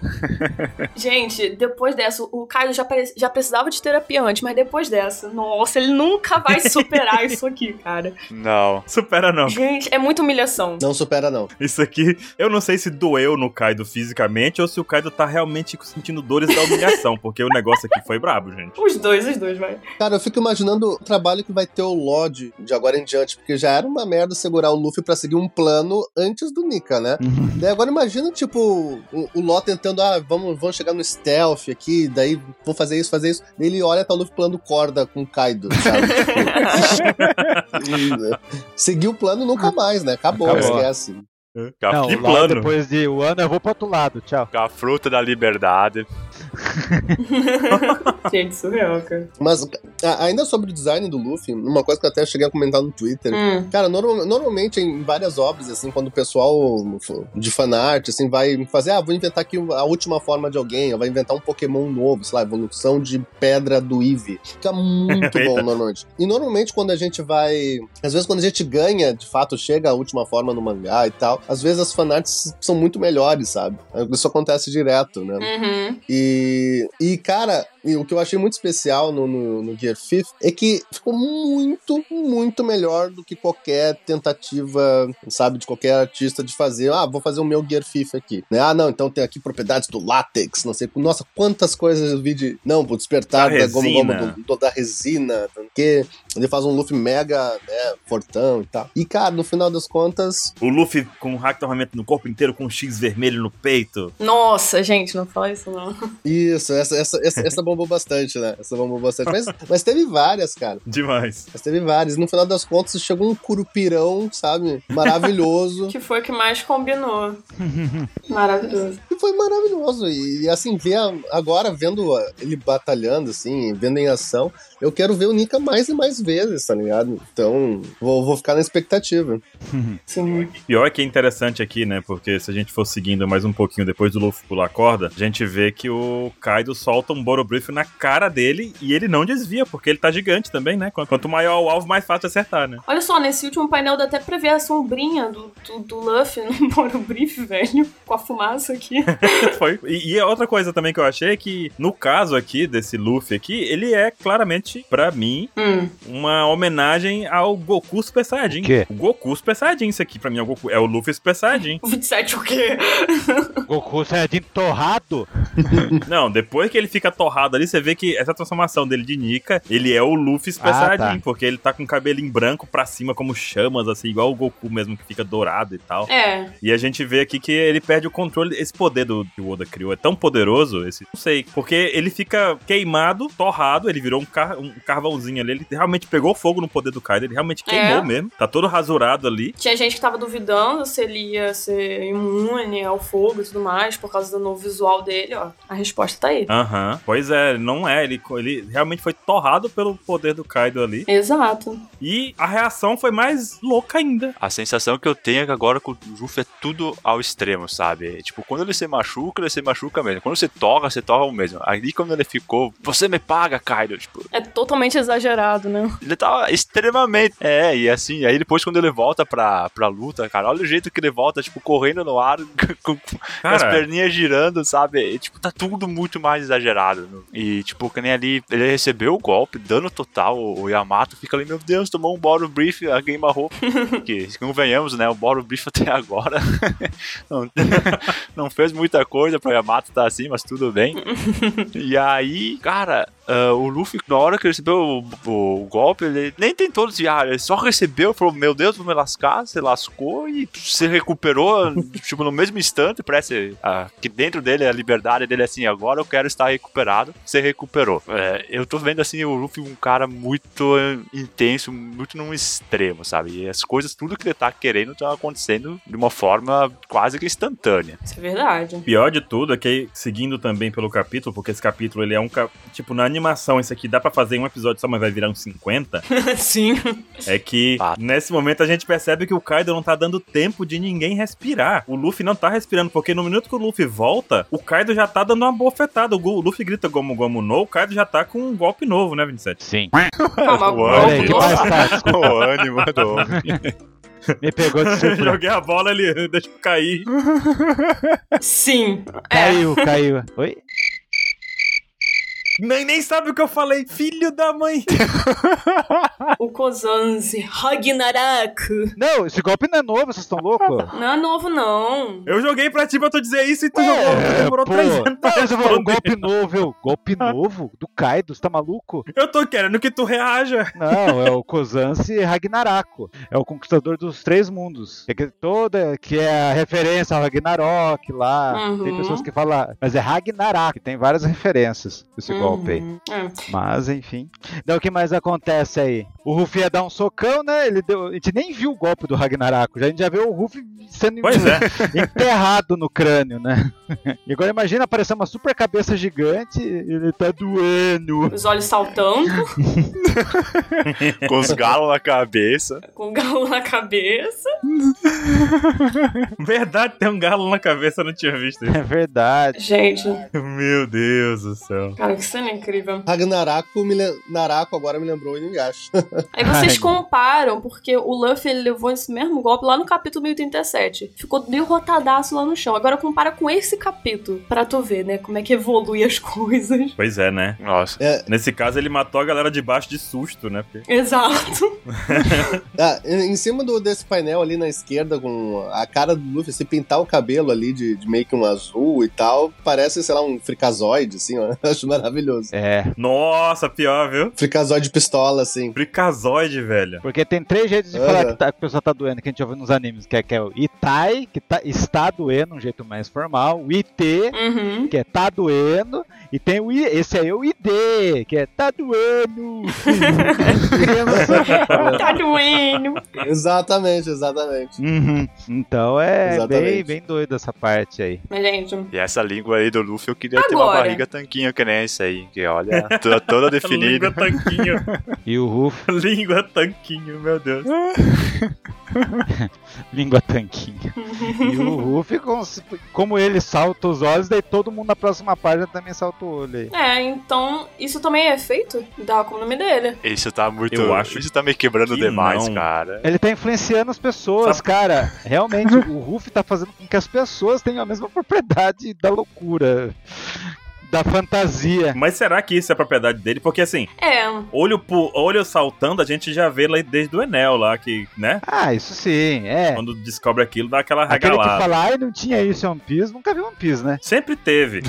Gente, depois dessa, o Caio já, já precisava de terapia antes, mas depois dessa, nossa, ele nunca vai superar isso aqui, cara. Não. Supera não. Gente, é muita humilhação. Não supera, não. Isso aqui, eu não sei se doeu no Kaido fisicamente ou se o Kaido tá realmente sentindo dores da humilhação, porque o negócio aqui foi brabo, gente. Os dois, os dois, vai. Cara, eu fico imaginando o trabalho que vai ter o Lodge de agora em diante, porque já era uma merda segurar o Luffy pra seguir um plano antes do Nika, né? Daí agora imagina, tipo, o, o Law tentando, ah, vamos, vamos chegar no stealth aqui, daí vou fazer isso, fazer isso. Daí ele olha, tá o Luffy pulando corda com o Kaido, sabe? Tipo, e, né, Seguir o plano nunca mais, né? Acabou, Acabou. esquece. Não, lá plano. depois de um ano eu vou pro outro lado, tchau. com a fruta da liberdade. Gente, surreal, cara. Mas a- ainda sobre o design do Luffy, uma coisa que eu até cheguei a comentar no Twitter. Hum. Cara, norma- normalmente em várias obras, assim, quando o pessoal de fanart, assim, vai fazer, ah, vou inventar aqui a última forma de alguém, ou vai inventar um Pokémon novo, sei lá, evolução de pedra do Eevee. Fica muito bom, normalmente. E normalmente quando a gente vai... Às vezes quando a gente ganha, de fato, chega a última forma no mangá e tal, às vezes as fanarts são muito melhores, sabe? Isso acontece direto, né? Uhum. E, e cara, e o que eu achei muito especial no, no, no Gear Fifth é que ficou muito, muito melhor do que qualquer tentativa, sabe, de qualquer artista de fazer. Ah, vou fazer o meu Gear Fifth aqui. Né? Ah, não, então tem aqui propriedades do látex, não sei. Nossa, quantas coisas eu vi de. Não, o despertar Da da, gomu resina. do, do- da resina, porque ele faz um Luffy mega, né, fortão e tal. E, cara, no final das contas, O Luffy com o hack de armamento no corpo inteiro, com um X vermelho no peito. Nossa, gente, não fala isso não. isso, essa, essa, essa, essa bombou bastante, né? Essa bombou bastante. Mas, mas teve várias, cara. Demais. Mas teve várias. No final das contas, chegou um curupirão, sabe? Maravilhoso. Que foi o que mais combinou. Maravilhoso. e foi maravilhoso. E, e, assim, ver agora, vendo ele batalhando, assim, vendo em ação, eu quero ver o Nika mais e mais vezes, tá ligado? Então, vou, vou ficar na expectativa. Sim. Pior que é interessante aqui, né? Porque se a gente for seguindo mais um pouquinho depois do Luffy pular a corda, a gente vê que o Kaido solta um Borobrief na cara dele e ele não desvia, porque ele tá gigante também, né? Quanto- maior o alvo, mais fácil acertar, né? Olha só, nesse último painel dá até pra ver a sombrinha do, do, do Luffy no Boro Brief, velho. Com a fumaça aqui. Foi. E, e outra coisa também que eu achei é que, no caso aqui, desse Luffy aqui, ele é claramente, pra mim, Hum. uma homenagem ao Goku Super Saiyajin. O quê? O Goku Super Saiyajin, isso aqui pra mim é o Goku. É o Luffy Super Saiyajin. O 27 o quê? Goku Saiyajin torrado? Não, depois que ele fica torrado ali, você vê que essa transformação dele de Nika, ele é o Luffy Super Ah, Saiyajin, tá. porque ele tá com o cabelinho branco pra cima, como chamas, assim, igual o Goku mesmo, que fica dourado e tal. É. E a gente vê aqui que ele perde o controle. Esse poder do que o Oda criou é tão poderoso, esse, não sei, porque ele fica queimado, torrado, ele virou um, car um carvãozinho ali. Ele realmente pegou fogo no poder do Kaido, ele realmente queimou É. mesmo. Tá todo rasurado ali. Tinha gente que tava duvidando se ele ia ser imune ao fogo e tudo mais, por causa do novo visual dele, ó. A resposta tá aí. Aham. Pois é, não é. Ele, ele realmente foi torrado pelo poder do Kaido ali. Exato. E a reação foi mais louca ainda. A sensação que eu tenho é que agora com o Ruff é tudo ao extremo, sabe? Tipo, quando ele se machuca, ele se machuca mesmo. Quando você toca, você toca o mesmo. Ali quando ele ficou, você me paga, Kaido. Tipo, É totalmente exagerado, né? ele tava extremamente. É, e assim, aí depois quando ele volta pra, pra luta, cara, olha o jeito que ele volta, tipo, correndo no ar, com, com as perninhas girando, sabe? E, tipo, tá tudo muito mais exagerado. né? E, tipo, que nem ali, ele recebeu o golpe, dano total, o o Yamato fica ali, meu Deus, tomou um Boro Brief, a Game Arrow. que, convenhamos, né, o Boro Brief até agora não, não fez muita coisa pra Yamato tá assim, mas tudo bem. E aí, cara, ah, o Luffy, na hora que ele recebeu o, o- o golpe, ele nem tentou desviar, ele só recebeu, falou, meu Deus, vou me lascar, se lascou e se recuperou, tipo, no mesmo instante, parece ah, que dentro dele, a liberdade dele é assim, agora eu quero estar recuperado, se recuperou. É, eu tô vendo, assim, o Luffy um cara muito intenso, muito num extremo, sabe? E as coisas, tudo que ele tá querendo, tá acontecendo de uma forma quase que instantânea. Isso é verdade. pior de tudo é que, seguindo também pelo capítulo, porque esse capítulo ele é um. Tipo, na animação, isso aqui dá pra fazer um episódio só, mas vai virar uns 50. Sim. É que nesse momento a gente percebe que o Kaido não tá dando tempo de ninguém respirar. O Luffy não tá respirando, porque no minuto que o Luffy volta, o Kaido já tá dando uma bofetada. O o Luffy grita Gomu Gomu no, o Kaido já tá com um golpe novo, né, 27? Sim. Calma, tá, desculpa. o ânimo do homem. Me pegou de surpresa. Joguei a bola, ele deixa eu cair. Sim. É. Caiu, caiu. Oi? Nem, nem sabe o que eu falei, filho da mãe. O Kozanzi. Ragnarok. Não, esse golpe não é novo, vocês estão loucos? Não é novo, não. Eu joguei pra ti pra tu dizer isso e tu É, jogou. Demorou pô, três anos pra mas eu vou- um golpe novo, eu. Golpe novo? Do Kaido, você tá maluco? Eu tô querendo que tu reaja. Não, é o Kozansi Ragnarako. É o conquistador dos três mundos. É que toda, que é a referência ao Ragnarok lá. Uhum. Tem pessoas que falam, mas é Ragnarok, tem várias referências esse golpe. Golpe aí. Uhum. É. Mas, enfim. Então, o que mais acontece aí? O Ruff ia dar um socão, né? Ele deu... A gente nem viu o golpe do Ragnarok. A gente já viu o Ruff sendo Pois é. enterrado no crânio, né? E agora imagina aparecer uma super cabeça gigante e ele tá doendo. Os olhos saltando, Com os galos na cabeça. com o galo na cabeça. Verdade, tem um galo na cabeça, eu não tinha visto isso. É verdade. Gente, Meu Deus do céu. cara, que cena incrível. Ragnarako, me lem... Narako agora me lembrou o Inuyasha. Aí vocês Ai. comparam, porque o Luffy ele levou esse mesmo golpe lá no capítulo 1037. Ficou derrotadaço lá no chão. Agora compara com esse capítulo, pra tu ver, né, como é que evolui as coisas. Pois é, né? Nossa. É, Nesse caso, ele matou a galera de baixo de susto, né? Porque- Exato. ah, em em cima do, desse painel ali na esquerda, com a cara do Luffy, se pintar o cabelo ali de, de meio que um azul e tal, parece, sei lá, um fricazoide, assim, ó. Acho maravilhoso. É. Nossa, pior, viu? Fricazoide pistola, assim. Fricazoide, velho. Porque tem três jeitos de Aham. falar que, tá, que a pessoa tá doendo, que a gente ouve nos animes, que é, que é o Itai, que tá, está doendo, um jeito mais formal, o IT, Uhum. que é tá doendo, e tem o I, esse aí é o ID, que é tá doendo. Tá doendo. Exatamente, exatamente. Uhum. Então é bem, Exatamente. bem doido essa parte aí. Mas, gente, E essa língua aí do Luffy, eu queria ter uma Agora. barriga tanquinho que nem essa aí. Que olha, toda, toda definida. Língua tanquinho. E o Ruff, Língua tanquinho, meu Deus. língua tanquinha. E o Ruff, com- como ele salta os olhos, daí todo mundo na próxima página também salta o olho aí. é, então isso também é feito da como o nome dele. Isso tá muito. Eu acho isso tá me quebrando que demais, não. cara. Ele tá influenciando as pessoas, Sabe- cara. Realmente, o Ruff tá fazendo com que as pessoas tenham a mesma propriedade da loucura, da fantasia. Mas será que isso é propriedade dele? Porque assim, É, olho por olho saltando, a gente já vê lá desde o Enel lá, que, né? Ah, isso sim, é. Quando descobre aquilo, dá aquela Aquele que regalada. fala, ai, não tinha isso em One Piece, nunca vi One Piece, né? Sempre teve.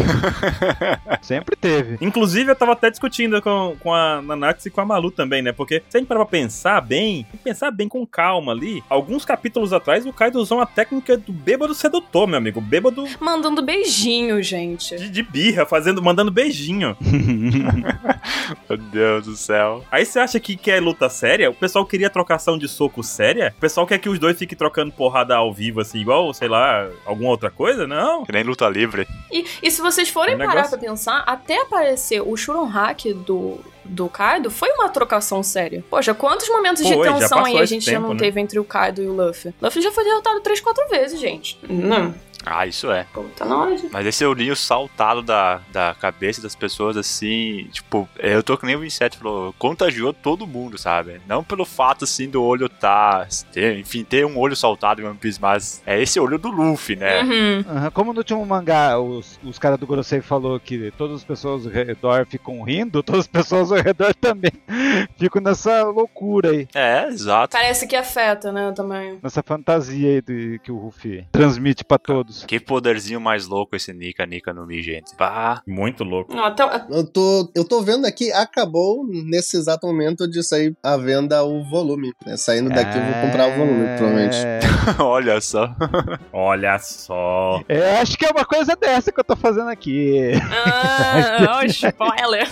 Sempre teve. Inclusive, eu tava até discutindo com, com a Nanax e com a Malu também, né? Porque se a gente parar pra pensar bem, pensar bem com calma ali, alguns capítulos atrás, o Kaido usou uma técnica do bêbado sedutor, meu amigo. Bêbado mandando beijinho, gente. de, de birra, fazendo, mandando beijinho. Meu Deus do céu. Aí você acha que quer luta séria? O pessoal queria trocação de soco séria? O pessoal quer que os dois fiquem trocando porrada ao vivo, assim, igual, sei lá, alguma outra coisa? Não. Que nem luta livre. E, e se vocês forem É um parar negócio- pra pensar, até aparecer o Shurunhaki do, do Kaido foi uma trocação séria. Poxa, quantos momentos de Foi, já tensão aí a gente já tempo, não né? teve entre o Kaido e o Luffy? Luffy já foi derrotado três, quatro vezes, gente. Não. Ah, isso é. Pô, tá de. Mas esse olhinho saltado da, da cabeça das pessoas, assim, tipo, eu tô que nem o Inseto falou, contagiou todo mundo, sabe? Não pelo fato, assim, do olho tá. Ter, enfim, ter um olho saltado em One Piece, mas é esse olho do Luffy, né? Uhum. Aham, Como no último mangá, os, os caras do Gorosei falou que todas as pessoas ao redor ficam rindo, todas as pessoas ao redor também ficam nessa loucura aí. É, exato. Parece que afeta, né, também. Nessa fantasia aí do, que o Ruffy transmite pra todos. Que poderzinho mais louco esse Nika Nika no Mi, gente. Pá. Muito louco. Não, até, Eu tô, eu tô vendo aqui, acabou nesse exato momento de sair à venda o volume. né? Saindo daqui eu vou comprar o volume, provavelmente. É, Olha só. Olha só. é, acho que é uma coisa dessa que eu tô fazendo aqui. Ah, oh, spoiler.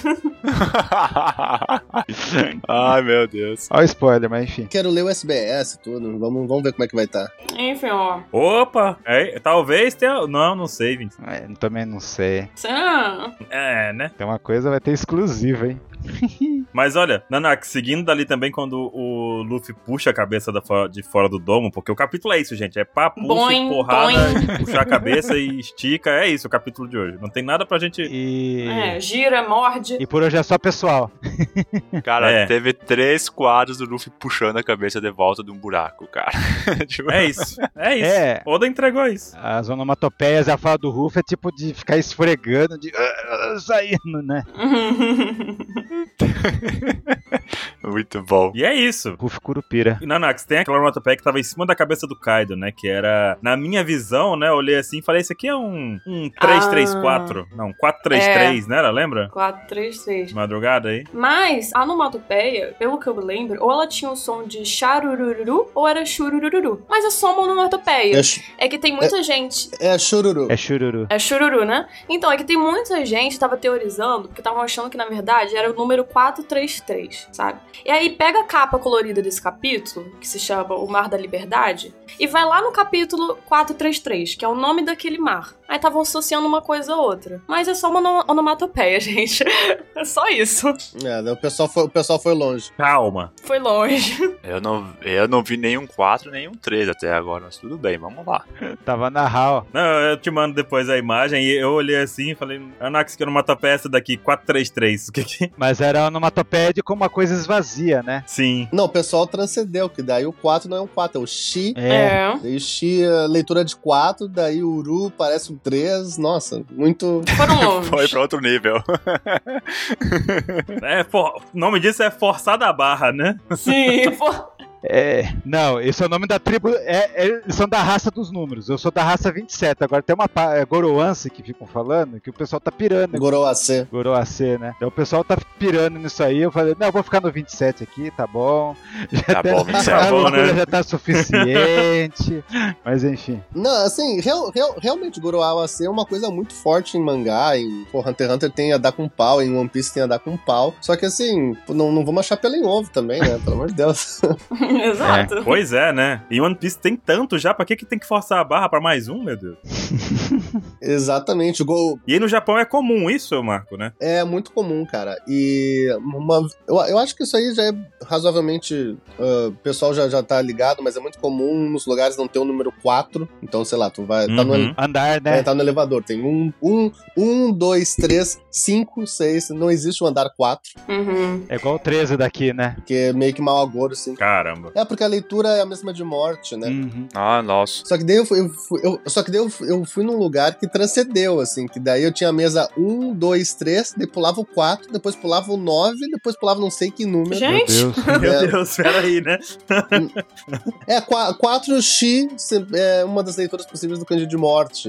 Ai, meu Deus. Olha o spoiler, mas enfim. Quero ler o SBS e tudo. Vamos, vamos ver como é que vai estar. Enfim, ó. Opa! É, talvez tenha. Não, não sei, Vince. É, também não sei. Ah, É, né? Tem uma coisa vai ter exclusiva, hein? Mas olha, Nanak, seguindo dali também quando o Luffy puxa a cabeça da fo- de fora do domo, porque o capítulo é isso, gente. É papo, Boing, porrada, boing. puxar a cabeça e estica. É isso o capítulo de hoje. Não tem nada pra gente. E. é, gira, morde. E por hoje é só pessoal. Cara, É. teve três quadros do Luffy puxando a cabeça de volta de um buraco, cara. Tipo, É isso. É isso. É. Oda entregou isso. As onomatopeias e a fala do Ruff é tipo de ficar esfregando, de ah, saindo, né? Muito bom. E é isso. Ruff Curupira. E, Nanax, tem aquela onomatopeia que tava em cima da cabeça do Kaido, né? Que era, na minha visão, né? Eu olhei assim e falei, esse aqui é um, um 334. Não, 433, né? Era, lembra? 4, 3, 3. Madrugada aí. Mas a onomatopeia, pelo que eu me lembro, ou ela tinha o som de charurururu ou era churururu. Mas é só uma onomatopeia. É, ch- É que tem muita gente. é chururu. É chururu. É chururu, né? Então, é que tem muita gente que tava teorizando, que estavam achando que na verdade era o número 433, sabe? E aí pega a capa colorida desse capítulo, que se chama O Mar da Liberdade, e vai lá no capítulo 433, que é o nome daquele mar. Aí estavam associando uma coisa a outra. Mas é só uma ono- onomatopeia, gente. É só isso. É, daí o pessoal foi, o pessoal foi longe. Calma. Foi longe. Eu não, eu não vi nenhum 4, nenhum 3 até agora, mas tudo bem, vamos lá. Tava na HAL. Não, eu te mando depois a imagem e eu olhei assim e falei, Anax, que onomatopeia é essa daqui? 433. O que que... Mas era onomatopeia de como uma coisa esvazia, né? Sim. Não, o pessoal transcendeu, que daí o 4 não é um 4, é o Xi. É. Daí o Xi, é leitura de 4, daí o Uru parece um 3. Nossa, muito. Foram longe. Foi pra outro nível. É, for... O nome disso é forçada a barra, né? Sim, pô. É, não, esse é o nome da tribo. É, é- eles são da raça dos números. Eu sou da raça 27. Agora tem uma é, Goroance que ficam falando que o pessoal tá pirando. Goroacê. Goroacê, né? Então o pessoal tá pirando nisso aí. Eu falei, não, eu vou ficar no 27 aqui, tá bom. Já Tá bom, 27. a Tá bom, né? já tá suficiente. Mas enfim. Não, assim, real, real- realmente Goroacê é uma coisa muito forte em mangá. Em pô, Hunter x Hunter tem a dar com pau, em One Piece tem a dar com pau. Só que assim, não, não vamos achar pelo em ovo também, né? Pelo amor de Deus. Exato. Pois é, né? E One Piece tem tanto já, pra que, que tem que forçar a barra pra mais um, meu Deus? Exatamente. O Go, E aí no Japão é comum isso, Marco, né? É muito comum, cara. E uma, eu, eu acho que isso aí já é razoavelmente. ah, o pessoal já, já tá ligado, mas é muito comum nos lugares não ter o número 4. Então, sei lá, tu vai. Tá, no, Uhum. Andar, né? é, tá no elevador. Tem um, um, um, dois, três, cinco, seis. Não existe o andar 4, Uhum. É. É igual o 13 daqui, né? porque é meio que mal agouro, assim. Caramba. É porque a leitura é a mesma de morte, né? Uhum. Ah, nossa. Só que daí eu fui, eu fui- eu- só que daí eu, fui- eu fui num lugar que transcendeu, assim, que daí eu tinha a mesa 1, 2, 3, daí pulava o 4, depois pulava o 9, depois pulava não sei que número. Meu Gente, Deus. Meu É. Deus, peraí, né? É, 4x se- é uma das leituras possíveis do Cândido de Morte.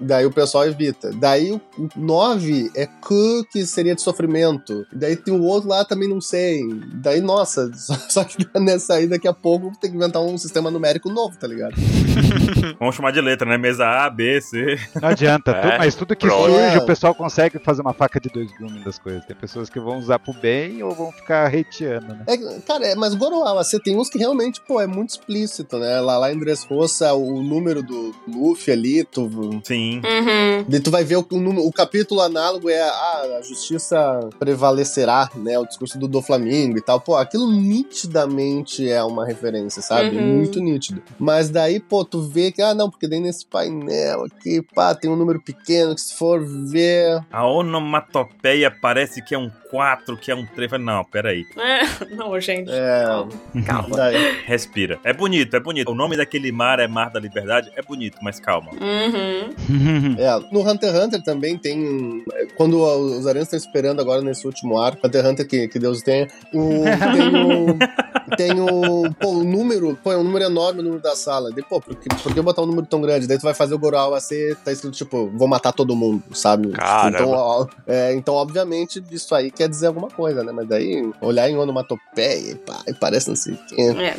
Daí o pessoal evita. Daí o 9 é Q, que seria de sofrimento. Daí tem o outro lá, também não sei. Daí, nossa, só, só que nessa aí, daqui a pouco, tem que inventar um sistema numérico novo, tá ligado? Vamos chamar de letra, né? Mesa A, B, C. Não adianta, tu- É, mas tudo que pronto. surge, É. o pessoal consegue fazer uma faca de dois gumes das coisas. Tem pessoas que vão usar pro bem ou vão ficar hateando, né? É, cara, é, mas Goroawa, você tem uns que realmente, pô, é muito explícito, né? Lá, lá em Dressrosa, o número do Luffy ali, tu, Sim. Uhum. Daí tu vai ver o, o, número- o capítulo análogo é ah, a justiça prevalecerá, né? O discurso do Doflamingo e tal. Pô, aquilo nitidamente é uma referência, sabe? Uhum. Muito nítido. Mas daí, pô, tu vê que, ah, não, porque daí nesse painel aqui, pá, tem um número pequeno que se for ver. A onomatopeia parece que é um 4, que é um 3. Não, peraí. É, não, gente. É. Calma. Calma. Daí, Respira. É bonito, é bonito. O nome daquele mar é Mar da Liberdade. É bonito, mas calma. Uhum. é, no Hunter x Hunter também tem. um- Quando os aranhas estão esperando agora nesse último arco, Hunter x Hunter que, que Deus tenha, o, tem o. Tem o. Pô, o número. Pô, é um número enorme o número da sala. Daí, pô, por que, por que botar um número tão grande? Daí tu vai fazer o Goral a ser. Tá escrito, tipo, vou matar todo mundo, sabe? Caramba. Então, ó, é, então, obviamente, isso aí quer dizer alguma coisa, né? Mas daí, olhar em onomatopeia, pá, e parece não sei o quê. É,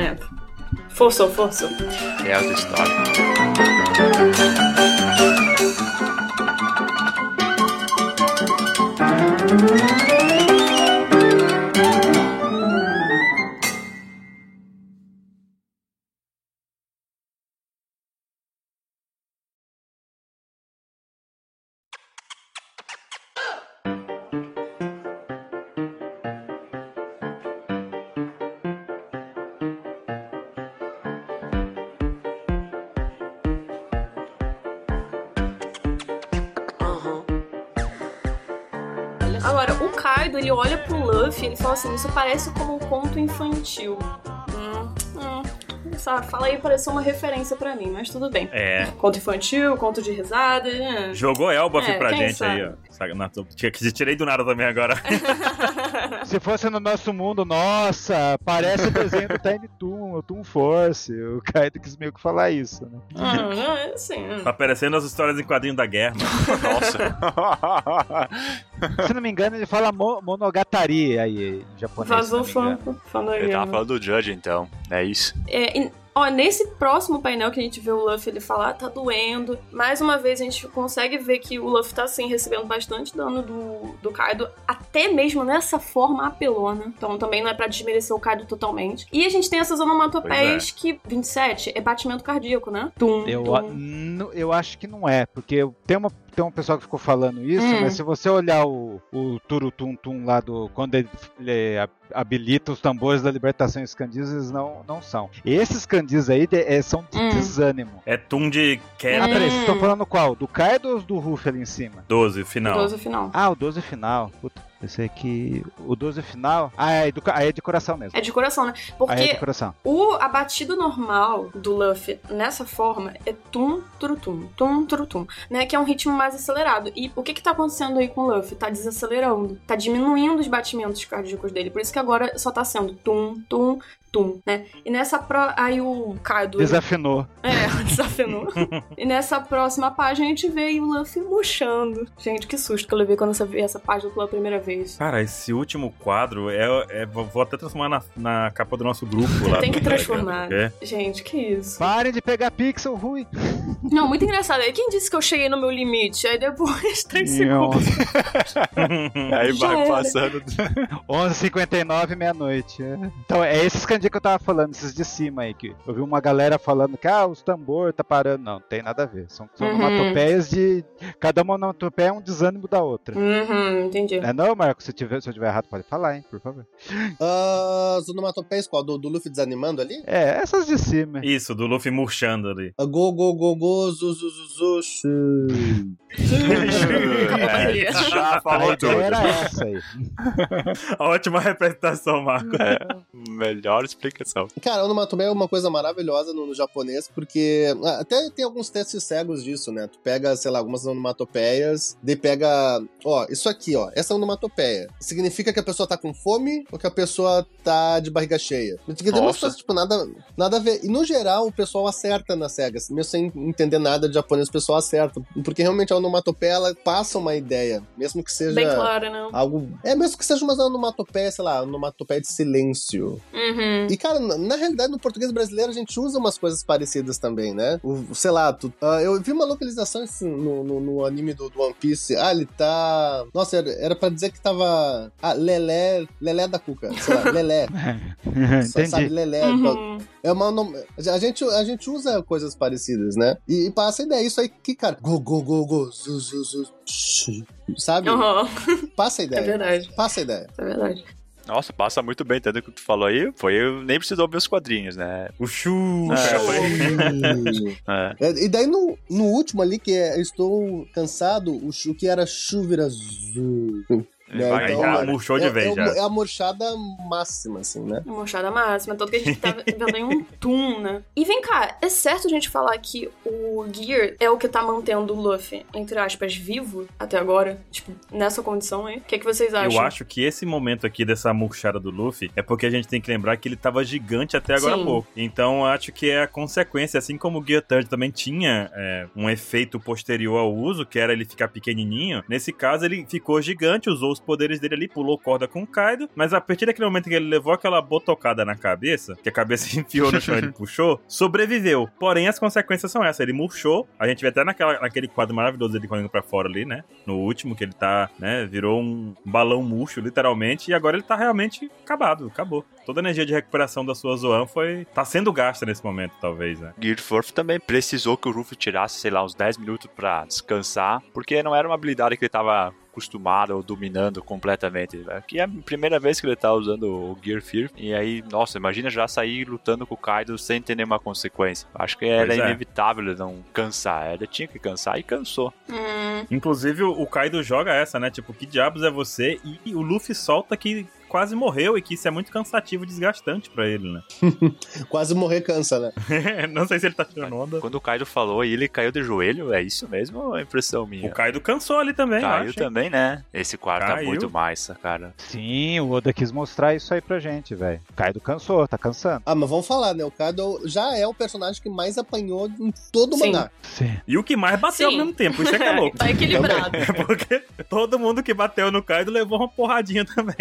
é. Forçou, forçou. É outra história. Luffy e ele fala assim, isso parece como um conto infantil. Hum, hum. essa fala aí pareceu uma referência pra mim, mas tudo bem. É. Conto infantil, conto de risada. né? Jogou Elbaf É, pra gente aí, sabe? ó. Saca- na- Tinha que tirei do nada também agora. Se fosse no nosso mundo, nossa, parece o desenho do Tiny Toon, o Toon Force. O Kaido quis meio que falar isso, né? Ah, não, é assim. é. Tá aparecendo as histórias em quadrinho da guerra, mano. Nossa. Se não me engano, ele fala mo Monogatari aí em japonês. Vazou engano. fã, Ele tava anime. falando do Judge, então. É isso. É, ó, nesse próximo painel que a gente vê o Luffy ele falar, tá doendo. Mais uma vez a gente consegue ver que o Luffy tá assim recebendo bastante dano do, do Kaido, até mesmo nessa forma apelona. Então também não é pra desmerecer o Kaido totalmente. E a gente tem essas onomatopeias que 27 é batimento cardíaco, né? Tum, Eu, a- tum. n- eu acho que não é, porque tem uma tem um pessoal que ficou falando isso, Hum. mas se você olhar o, o Turutum Tum lá do. Quando ele, ele habilita os tambores da libertação e os candis, eles não, não são. Esses candis aí de- é, são de Hum. desânimo. É Tum de Ah, queda peraí, Hum. vocês estão falando qual? Do Kaido ou do Ruff ali em cima? 12, final. 12 final. Ah, o 12 final. Puta, pensei que. O 12 final. Ah, é, do, é de coração mesmo. É de coração, né? É Porque de coração. O, a batida normal do Luffy nessa forma é tum, turutum, tum, turutum, né? Que é um ritmo mais acelerado. E o que que tá acontecendo aí com o Luffy? Tá desacelerando, tá diminuindo os batimentos cardíacos dele. Por isso que agora só tá sendo tum, tum, tum, né? E nessa pro... aí o Kaido... Desafinou. É, desafinou. e nessa próxima página a gente vê o Luffy murchando. Gente, que susto que eu levei quando eu vi essa página pela primeira vez. Cara, esse último quadro é. é- vou até transformar na, na capa do nosso grupo lá. Tem que transformar. Telegram, Gente, que isso. Parem de pegar pixel ruim. Não, muito engraçado. Aí Quem disse que eu cheguei no meu limite? Aí depois, três Não. segundos. porque- Aí Já vai era. passando. 11h59, meia-noite. é. Então, é esses candis que eu tava falando, esses de cima aí. Que eu vi uma galera falando que ah, os tambor tá parando. Não, tem nada a ver. São, são Uhum. onomatopeias de. Cada uma onomatopeia é um desânimo da outra. Uhum, entendi. É não, Marco? Se, tiver, se eu tiver errado, pode falar, hein, por favor. Ah, as onomatopeias qual? Do, do Luffy desanimando ali? É, essas de cima. Isso, do Luffy murchando ali. Ah, Go, go, go, go, zu, zu, zu, zu. É, já falou tudo. era essa aí. Ótima representação, Marco. É, melhor explicação. Cara, onomatopeia é uma coisa maravilhosa no, no japonês, porque ah, até tem alguns testes cegos disso, né? Tu pega, sei lá, algumas onomatopeias, daí pega, ó, isso aqui, ó, essa onomatopeia. Significa que a pessoa tá com fome ou que a pessoa tá de barriga cheia? Porque tem umas coisas, tipo, nada, nada a ver. E no geral, o pessoal acerta nas cegas. Mesmo sem entender nada de japonês, o pessoal acerta. Porque realmente a onomatopeia, ela passa uma ideia. Mesmo que seja... Bem claro, né? Algo. É, mesmo que seja uma onomatopeia, sei lá, onomatopeia de silêncio. Uhum. E, cara, na, na realidade, no português brasileiro, a gente usa umas coisas parecidas também, né? O, sei lá, tu- ah, eu vi uma localização assim, no, no, no anime do, do One Piece. Ah, ele tá. Nossa, era, era pra dizer que tava. Ah, Lelé. Lelé da Cuca. Sei lá, Lelé. Sa- Sabe. Lelé. Uhum. É uma. A gente, a gente usa coisas parecidas, né? E, e passa a ideia. Isso aí que, cara. Go, go, go, go. Zu, zu, zu, sabe? Uhum. Passa a É ideia. verdade. Passa a ideia. É verdade. Nossa, passa muito bem, tanto que tu falou aí, foi eu nem precisou ver os quadrinhos, né? O Chu. É, Hum. É. É, E daí no, no último ali, que é Estou Cansado, o, chu- o que era chuva azul. Né? Vai, Então, já é- murchou de é, vez é, já. é a murchada máxima, assim, né? Mochada máxima, tanto que a gente tá vendo aí um tum, né? E vem cá, é certo a gente falar que o Gear é o que tá mantendo o Luffy, entre aspas, vivo até agora? Tipo, nessa condição aí? O que, é que vocês acham? Eu acho que esse momento aqui dessa murchada do Luffy é porque a gente tem que lembrar que ele tava gigante até agora há pouco. Então eu acho que é a consequência, assim como o Gear Third também tinha é, um efeito posterior ao uso, que era ele ficar pequenininho. Nesse caso, ele ficou gigante, usou os poderes dele ali, pulou corda com o Kaido, mas a partir daquele momento que ele levou aquela botocada na cabeça, que a cabeça enfiou no chão e ele puxou, sobreviveu. Porém, as consequências são essas. Ele murchou, a gente vê até naquela, naquele quadro maravilhoso dele correndo pra fora ali, né? No último, que ele tá, né? Virou um balão murcho, literalmente, e agora ele tá realmente acabado, acabou. Toda a energia de recuperação da sua Zoan foi. tá sendo gasta nesse momento, talvez, né? Gear Force também precisou que o Ruffy tirasse, sei lá, uns 10 minutos pra descansar, porque não era uma habilidade que ele tava acostumado ou dominando completamente. Aqui é a primeira vez que ele tá usando o Gear Fear, e aí, nossa, imagina já sair lutando com o Kaido sem ter nenhuma consequência. Acho que era é. inevitável ele não cansar, ele tinha que cansar e cansou. Hum, Inclusive, o Kaido joga essa, né? Tipo, que diabos é você? E o Luffy solta que quase morreu e que isso é muito cansativo e desgastante pra ele, né? Quase morrer cansa, né? Não sei se ele tá tirando onda. Quando o Kaido falou e ele caiu de joelho, é isso mesmo ou é impressão minha? O Kaido cansou ali também, Caiu acho. também, né? Esse quarto tá muito massa, cara. Sim, o Oda quis mostrar isso aí pra gente, velho. Kaido cansou, tá cansando. Ah, mas vamos falar, né? O Kaido já é o personagem que mais apanhou em todo o Sim. mangá. Sim. E o que mais bateu Sim. ao mesmo tempo, isso é que é louco. Tá equilibrado. É porque todo mundo que bateu no Kaido levou uma porradinha também.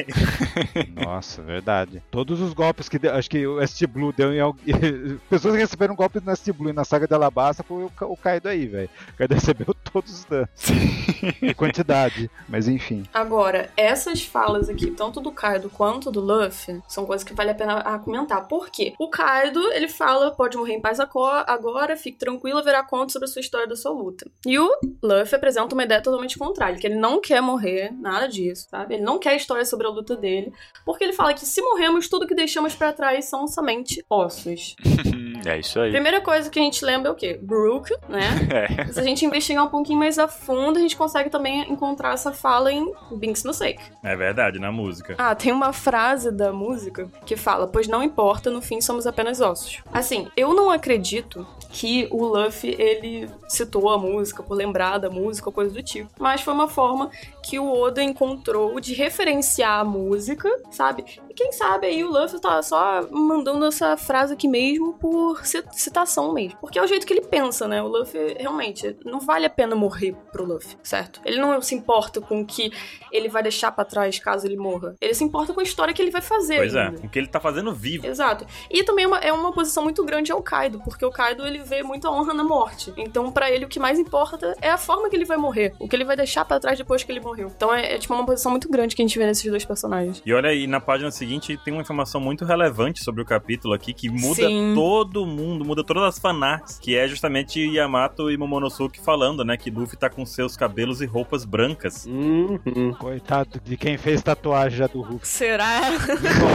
Nossa, verdade. Todos os golpes que deu, acho que o ST Blue deu em alguém. Pessoas que receberam golpes no ST Blue e na saga de Alabasta foi o, o Kaido aí, velho. O Kaido recebeu todos os danos. em quantidade. Mas enfim. Agora, essas falas aqui, tanto do Kaido quanto do Luffy, são coisas que vale a pena comentar. Por quê? O Kaido, ele fala, pode morrer em paz agora, fique tranquilo, haverá conto sobre a sua história da sua luta. E o Luffy apresenta uma ideia totalmente contrária, que ele não quer morrer, nada disso, sabe? Ele não quer história sobre a luta dele, porque ele fala que se morremos, tudo que deixamos pra trás são somente ossos. é isso aí. Primeira coisa que a gente lembra é o quê? Brook, né? É. Se a gente investigar um pouquinho mais a fundo, a gente consegue também encontrar essa fala em Binks Mistake. É verdade, na música. Ah, tem uma frase da música que fala: Pois não importa, no fim somos apenas ossos. Assim, eu não acredito que o Luffy ele citou a música por lembrar da música ou coisa do tipo, mas foi uma forma que o Oda encontrou de referenciar a música, sabe? Quem sabe aí o Luffy tá só mandando essa frase aqui mesmo por ci- citação mesmo. Porque é o jeito que ele pensa, né? O Luffy realmente não vale a pena morrer pro Luffy, certo? Ele não se importa com o que ele vai deixar pra trás caso ele morra. Ele se importa com a história que ele vai fazer. Pois é, ainda. o que ele tá fazendo vivo. Exato. E também é uma, é uma posição muito grande ao Kaido, porque o Kaido ele vê muita honra na morte. Então, pra ele, o que mais importa é a forma que ele vai morrer, o que ele vai deixar pra trás depois que ele morreu. Então, é, é, tipo uma posição muito grande que a gente vê nesses dois personagens. E olha aí, na página seguinte tem uma informação muito relevante sobre o capítulo aqui, que muda Sim. todo mundo, muda todas as fanarts, que é justamente Yamato e Momonosuke falando, né, que Luffy tá com seus cabelos e roupas brancas. Uhum. Coitado de quem fez tatuagem já do Ruff. Será?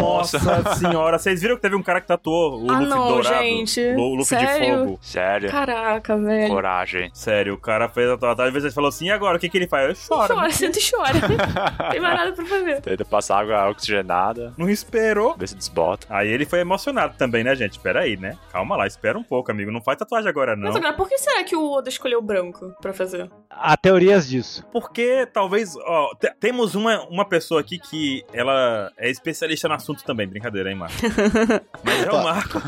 Nossa senhora, vocês viram que teve um cara que tatuou o Ah, Luffy não, dourado? gente. O Luffy Sério? de fogo. Sério. Caraca, velho. Coragem. Sério, o cara fez a tatuagem, às vezes ele falou assim, e agora, o que que ele faz? Eu choro. Chora, senta e chora. Tem mais nada pra fazer. Tenta passar água oxigenada, Não esperou. ver se desbota. Aí ele foi emocionado também, né, gente? Pera aí, né? Calma lá, espera um pouco, amigo. Não faz tatuagem agora, não. Mas agora, por que será que o Oda escolheu branco pra fazer? Há teorias disso. Porque talvez, ó, te- temos uma, uma pessoa aqui que ela é especialista no assunto também, brincadeira, hein, Marco? Mas é o Opa. Marco.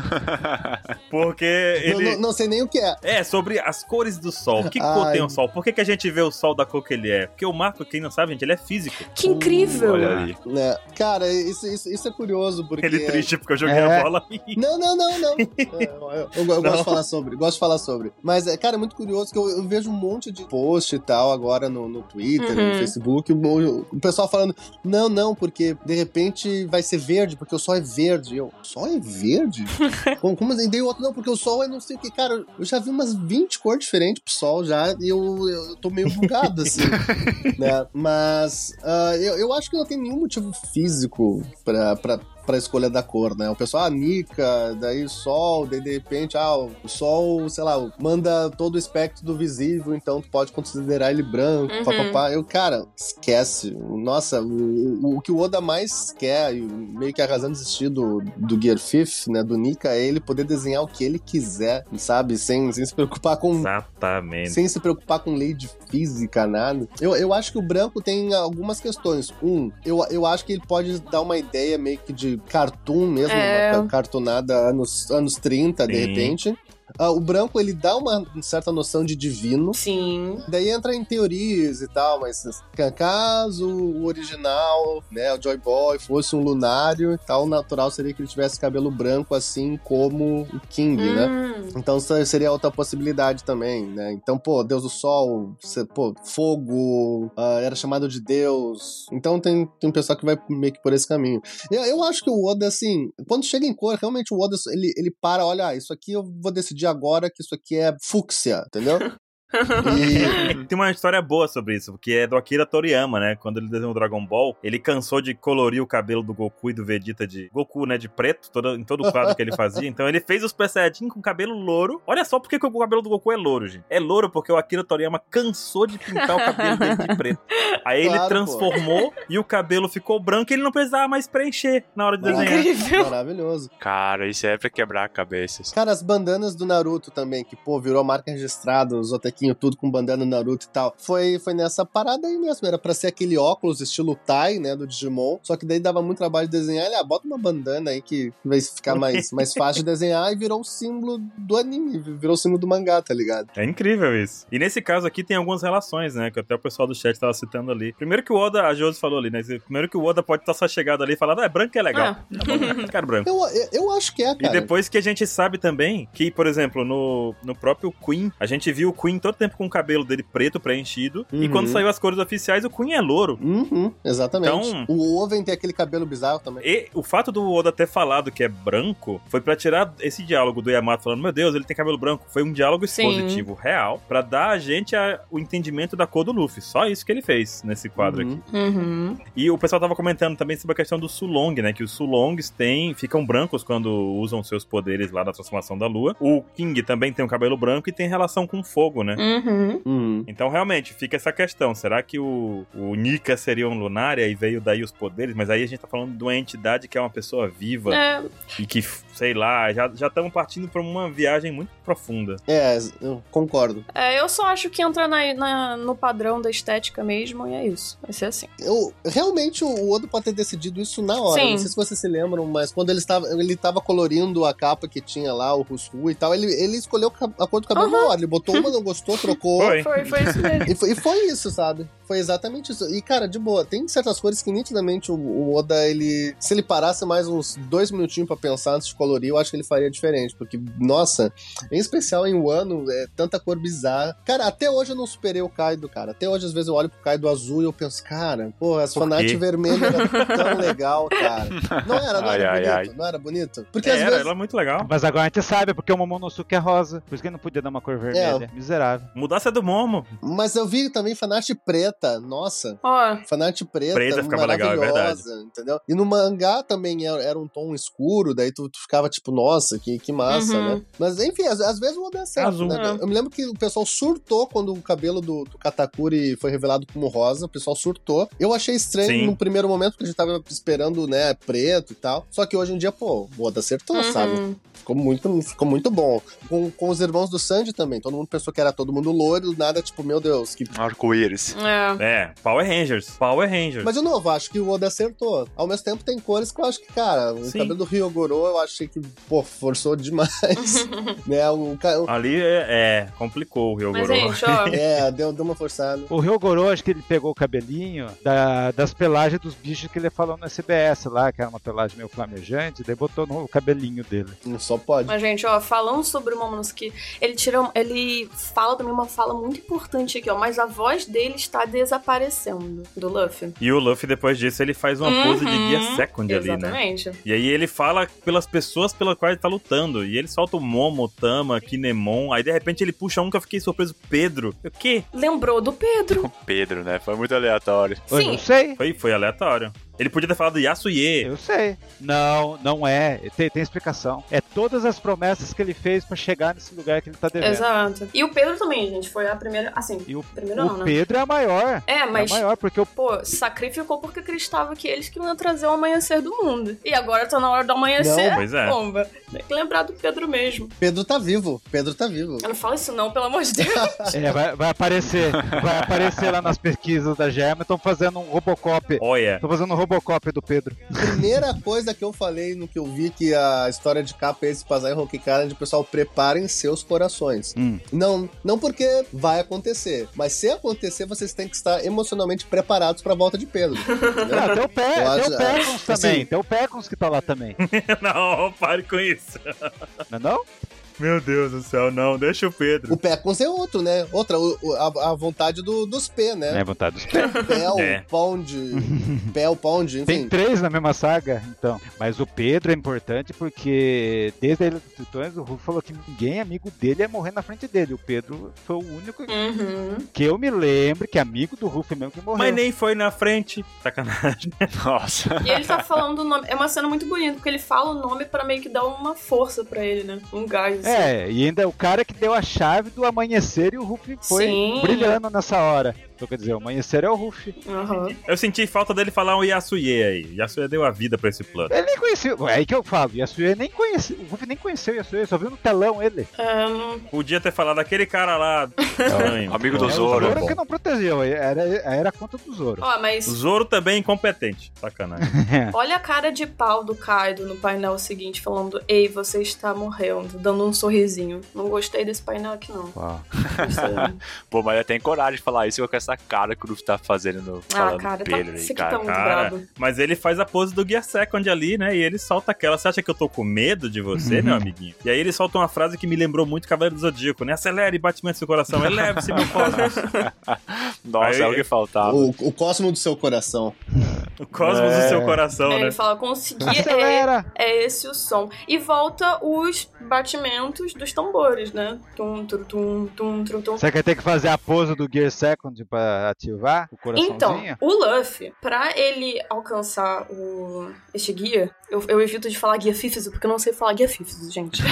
Porque Não, ele. não, não sei nem o que é. É, sobre as cores do sol. Que Ai. cor tem o sol? Por que, que a gente vê o sol da cor que ele é? Porque o Marco, quem não sabe, gente, ele é físico. Que incrível! Olha ali. Né? Cara, isso, isso, isso é curioso, porque. Ele triste porque eu joguei É. a bola. Não, não, não, não. É, eu, eu- eu gosto Não. de falar sobre, gosto de falar sobre. Mas, é, cara, é muito curioso que eu, eu vejo um monte de post e tal agora no, no Twitter, Uhum. no Facebook, o, o pessoal falando, não, não, porque de repente vai ser verde, porque o sol é verde. Eu, sol é verde? como, como assim? O outro, não, porque o sol é não sei o que. Cara, eu já vi umas 20 cores diferentes pro sol já e eu, eu tô meio bugado, assim. né? Mas ah, eu, eu acho que não tem nenhum motivo físico pra, pra, pra escolha da cor, né? O pessoal, ah, Nika, daí sol, daí de repente, ah, o sol, sei lá, manda todo o espectro do visível, então tu pode considerar ele branco, Uhum. papapá. Eu, cara, esquece. Nossa, o, o, o que o Oda mais quer, e meio que a razão de existir do, do Gear Fifth, né, do Nika, é ele poder desenhar o que ele quiser, sabe? Sem, sem se preocupar com Exatamente. sem se preocupar com lei de física, nada. Eu, eu acho que o branco tem algumas questões. Um, eu, eu acho que ele pode dar uma ideia meio que de cartoon mesmo, É. uma ca- cartoonada anos, anos 30, de Sim. repente. Ah, o branco, ele dá uma certa noção de divino. Sim. Daí entra em teorias e tal, mas caso o original, né, o Joy Boy, fosse um lunário e tal, o natural seria que ele tivesse cabelo branco, assim como o King, né? Hum. Então isso seria outra possibilidade também, né? Então, pô, Deus do Sol, pô, fogo, ah, era chamado de Deus. Então tem, tem um pessoal que vai meio que por esse caminho. Eu, eu acho que o Oda, assim, quando chega em cor, realmente o Oda, ele, ele para, olha, ah, isso aqui eu vou decidir agora que isso aqui é fúcsia, entendeu? E Tem uma história boa sobre isso, que é do Akira Toriyama, né? Quando ele desenhou o Dragon Ball, ele cansou de colorir o cabelo do Goku e do Vegeta de Goku, né? De preto, todo, em todo o quadro que ele fazia. Então ele fez os Super Saiyajin com cabelo louro. Olha só porque que o cabelo do Goku é louro, gente. É louro porque o Akira Toriyama cansou de pintar o cabelo dele de preto. Aí ele Claro, pô. transformou e o cabelo ficou branco e ele não precisava mais preencher na hora de Maravilha. desenhar. Incrível. maravilhoso. Cara, isso é pra quebrar cabeças. Cara, as bandanas do Naruto também, que, pô, virou marca registrada, os tudo com bandana do Naruto e tal. Foi, foi nessa parada aí mesmo. Era pra ser aquele óculos estilo Tai, né, do Digimon. Só que daí dava muito trabalho de desenhar. Ele, ah, bota uma bandana aí que vai ficar mais, mais fácil de desenhar. E virou o símbolo do anime, virou o símbolo do mangá, tá ligado? É incrível isso. E nesse caso aqui tem algumas relações, né? Que até o pessoal do chat tava citando ali. Primeiro que o Oda, a Josi falou ali, né? Primeiro que o Oda pode estar só chegado ali e falando, ah, branco é legal. Ah. Tá bom, né? Quero branco. Eu, eu, eu acho que é, E cara. depois que a gente sabe também que, por exemplo, no, no próprio Queen, a gente viu o Queen todo tempo com o cabelo dele preto preenchido. E Uhum. quando saiu as cores oficiais, o Queen é louro. Uhum, exatamente. Então- O Oven tem aquele cabelo bizarro também. E o fato do Oda ter falado que é branco foi pra tirar esse diálogo do Yamato falando, meu Deus, ele tem cabelo branco. Foi um diálogo Sim. expositivo real pra dar a gente a- o entendimento da cor do Luffy. Só isso que ele fez nesse quadro Uhum. aqui. Uhum. E o pessoal tava comentando também sobre a questão do Sulong, né? Que os Sulongs têm, ficam brancos quando usam seus poderes lá na transformação da lua. O King também tem um cabelo branco e tem relação com fogo, né? Uhum. Uhum. Então, realmente, fica essa questão. Será que o, o Nika seria um Lunária e veio daí os poderes? Mas aí a gente tá falando de uma entidade que é uma pessoa viva É, e que, sei lá, já estamos partindo pra uma viagem muito profunda. É, eu concordo. é, eu só acho que entra na, na- no padrão da estética mesmo e é isso. Vai ser assim. Eu, realmente o Odo pode ter decidido isso na hora. Sim. Não sei se vocês se lembram, mas quando ele estava, ele estava colorindo a capa que tinha lá, o Russu e tal, ele, ele escolheu a cor do cabelo na hora. Ele botou uma, não gostou, trocou. Foi. Foi, foi isso mesmo. E foi, e foi isso, sabe? Foi exatamente isso. E, cara, de boa, tem certas cores que nitidamente o, o Oda, ele. Se ele parasse mais uns dois minutinhos pra pensar antes de colorir, eu acho que ele faria diferente. Porque, nossa, em especial em Wano, é tanta cor bizarra. Cara, até hoje eu não superei o Kaido, cara. Até hoje, às vezes, eu olho pro Kaido azul e eu penso, cara, pô, as Por fanart vermelha era tão legal, cara. Não era, não Ai, era ai, bonito? Não era bonito? Porque É, às era, vezes. ela é muito legal. Mas agora a gente sabe, porque o Momonosuke é rosa. Por isso que ele não podia dar uma cor vermelha. Miserável. Mudança do Momo. Mas eu vi também fanart preta, nossa. Ó, Fanart preta, Preta ficava legal, é maravilhosa, entendeu? E no mangá também era, era um tom escuro, daí tu, tu ficava tipo, nossa, que, que massa, Uhum. né? Mas enfim, às, às vezes o Oda é certo, Azul. né? É. Eu me lembro que o pessoal surtou quando o cabelo do, do Katakuri foi revelado como rosa, o pessoal surtou. Eu achei estranho Sim. no primeiro momento, porque a gente tava esperando, né, preto e tal. Só que hoje em dia, pô, o Oda acertou, uhum. sabe? Ficou muito, ficou muito bom. Com, com os irmãos do Sanji também. Todo mundo pensou que era todo mundo loiro, do nada, tipo, meu Deus, que Arco-íris. É. É, Power Rangers. Power Rangers. Mas de novo, acho que o Oda acertou. Ao mesmo tempo, tem cores que eu acho que, cara, o Sim. cabelo do Ryogoro eu achei que, pô, forçou demais. né? O, o- Ali é, é, complicou o Ryogoro. Mas, gente, ó. é, deu, deu uma forçada. O Ryogoro, acho que ele pegou o cabelinho da- das pelagens dos bichos que ele falou no SBS lá, que era uma pelagem meio flamejante, daí botou no cabelinho dele. Só pode. Mas, gente, ó, falando sobre o Momonosuke, ele tira. Ele fala também uma fala muito importante aqui, ó. Mas a voz dele está desaparecendo do Luffy. E o Luffy, depois disso, ele faz uma pose de guia Uhum. second ali, né? Exatamente. E aí ele fala pelas pessoas pelas quais ele tá lutando. E ele solta o Momo, Tama, Kinemon. Aí de repente ele puxa um que eu fiquei surpreso, Pedro. O quê? Lembrou do Pedro. Pedro, né? Foi muito aleatório. Eu Sim. não sei. Foi, foi aleatório. Ele podia ter falado Yasuye. Eu sei. Não, não é. Tem, tem explicação. É todas as promessas que ele fez pra chegar nesse lugar que ele tá devendo. Exato. E o Pedro também, gente. Foi a primeira. Assim, E o, primeiro o não, né? Pedro é a maior. É, mas. É a maior, porque o Pô, sacrificou porque acreditava que eles que iam trazer o amanhecer do mundo. E agora tá na hora do amanhecer. Não, pois é. Bomba. Tem que lembrar do Pedro mesmo. Pedro tá vivo. Pedro tá vivo. Eu não falo isso não, pelo amor de Deus. É, vai, vai aparecer. Vai aparecer lá nas pesquisas da Germa. Estão fazendo um Robocop. Olha. Estão fazendo um Robocop do Pedro. Primeira coisa que eu falei no que eu vi que a história de capa é esse passar em Rock Island, pessoal, preparem seus corações. Hum. Não, não porque vai acontecer, mas se acontecer, vocês têm que estar emocionalmente preparados pra volta de Pedro. Ah, tem o, tem acho- o Pecons assim- também. Tem o Pecons que tá lá também. não, pare com isso. Não é não? Meu Deus do céu, não, deixa o Pedro. O Pecons é outro, né? Outra, o- a, a vontade do- dos P, né? É vontade dos pés. Pel, É. Pound, Pel, Pound, Tem enfim. três na mesma saga, então. Mas o Pedro é importante porque desde a Ilha dos Tritões o Ruff falou que ninguém amigo dele ia morrer na frente dele. O Pedro foi o único Uhum. que eu me lembro que é amigo do Ruff mesmo que morreu. Mas nem foi na frente. Sacanagem. Nossa. E ele tá falando o nome. É uma cena muito bonita, porque ele fala o nome pra meio que dar uma força pra ele, né? Um gás. É, e ainda o cara que deu a chave do amanhecer e o Ruff foi Sim. brilhando nessa hora. Então quer dizer, o amanhecer é o Ruff. Aham. Eu senti falta dele falar um Yasuye aí. Yasuye deu a vida pra esse plano. Ele nem conhecia. É aí que eu falo, Yasuye nem conhecia. O Ruff nem conheceu o Yasuye, só viu no telão ele. Não- Podia ter falado aquele cara lá. Amigo do Zoro. O Zoro que não protegeu, era, era a conta do Zoro. Ó, mas O Zoro também é incompetente. Sacanagem. olha a cara de pau do Kaido no painel seguinte, falando: Ei, você está morrendo, dando um sorrisinho. Não gostei desse painel aqui, não. Gostei. Pô, mas ele tem coragem de falar isso com essa cara que o Luffy tá fazendo no ah, falando cara, tá, Pedro aí, esse aqui cara. tá muito Cara, brabo. mas ele faz a pose do Gear Second ali, né? E ele solta aquela. Você acha que eu tô com medo de você, meu amiguinho? E aí ele solta uma frase que me lembrou muito Cavaleiro do Zodíaco, né? Acelere, batimento do seu coração, eleve-se, meu cosmos. Nossa, Aí- é o que faltava. O, o cosmo do seu coração. O cosmos do É. seu coração, Aí né? ele fala: Consegui, é, Acelera! é esse o som. E volta os batimentos dos tambores, né? Tum, tum, tum, tum, tum, tum. Você quer ter que fazer a pose do Gear Second pra ativar o coraçãozinho? Então, o Luffy, pra ele alcançar o este guia, eu, eu evito de falar guia Fifth, porque eu não sei falar guia Fifth, gente.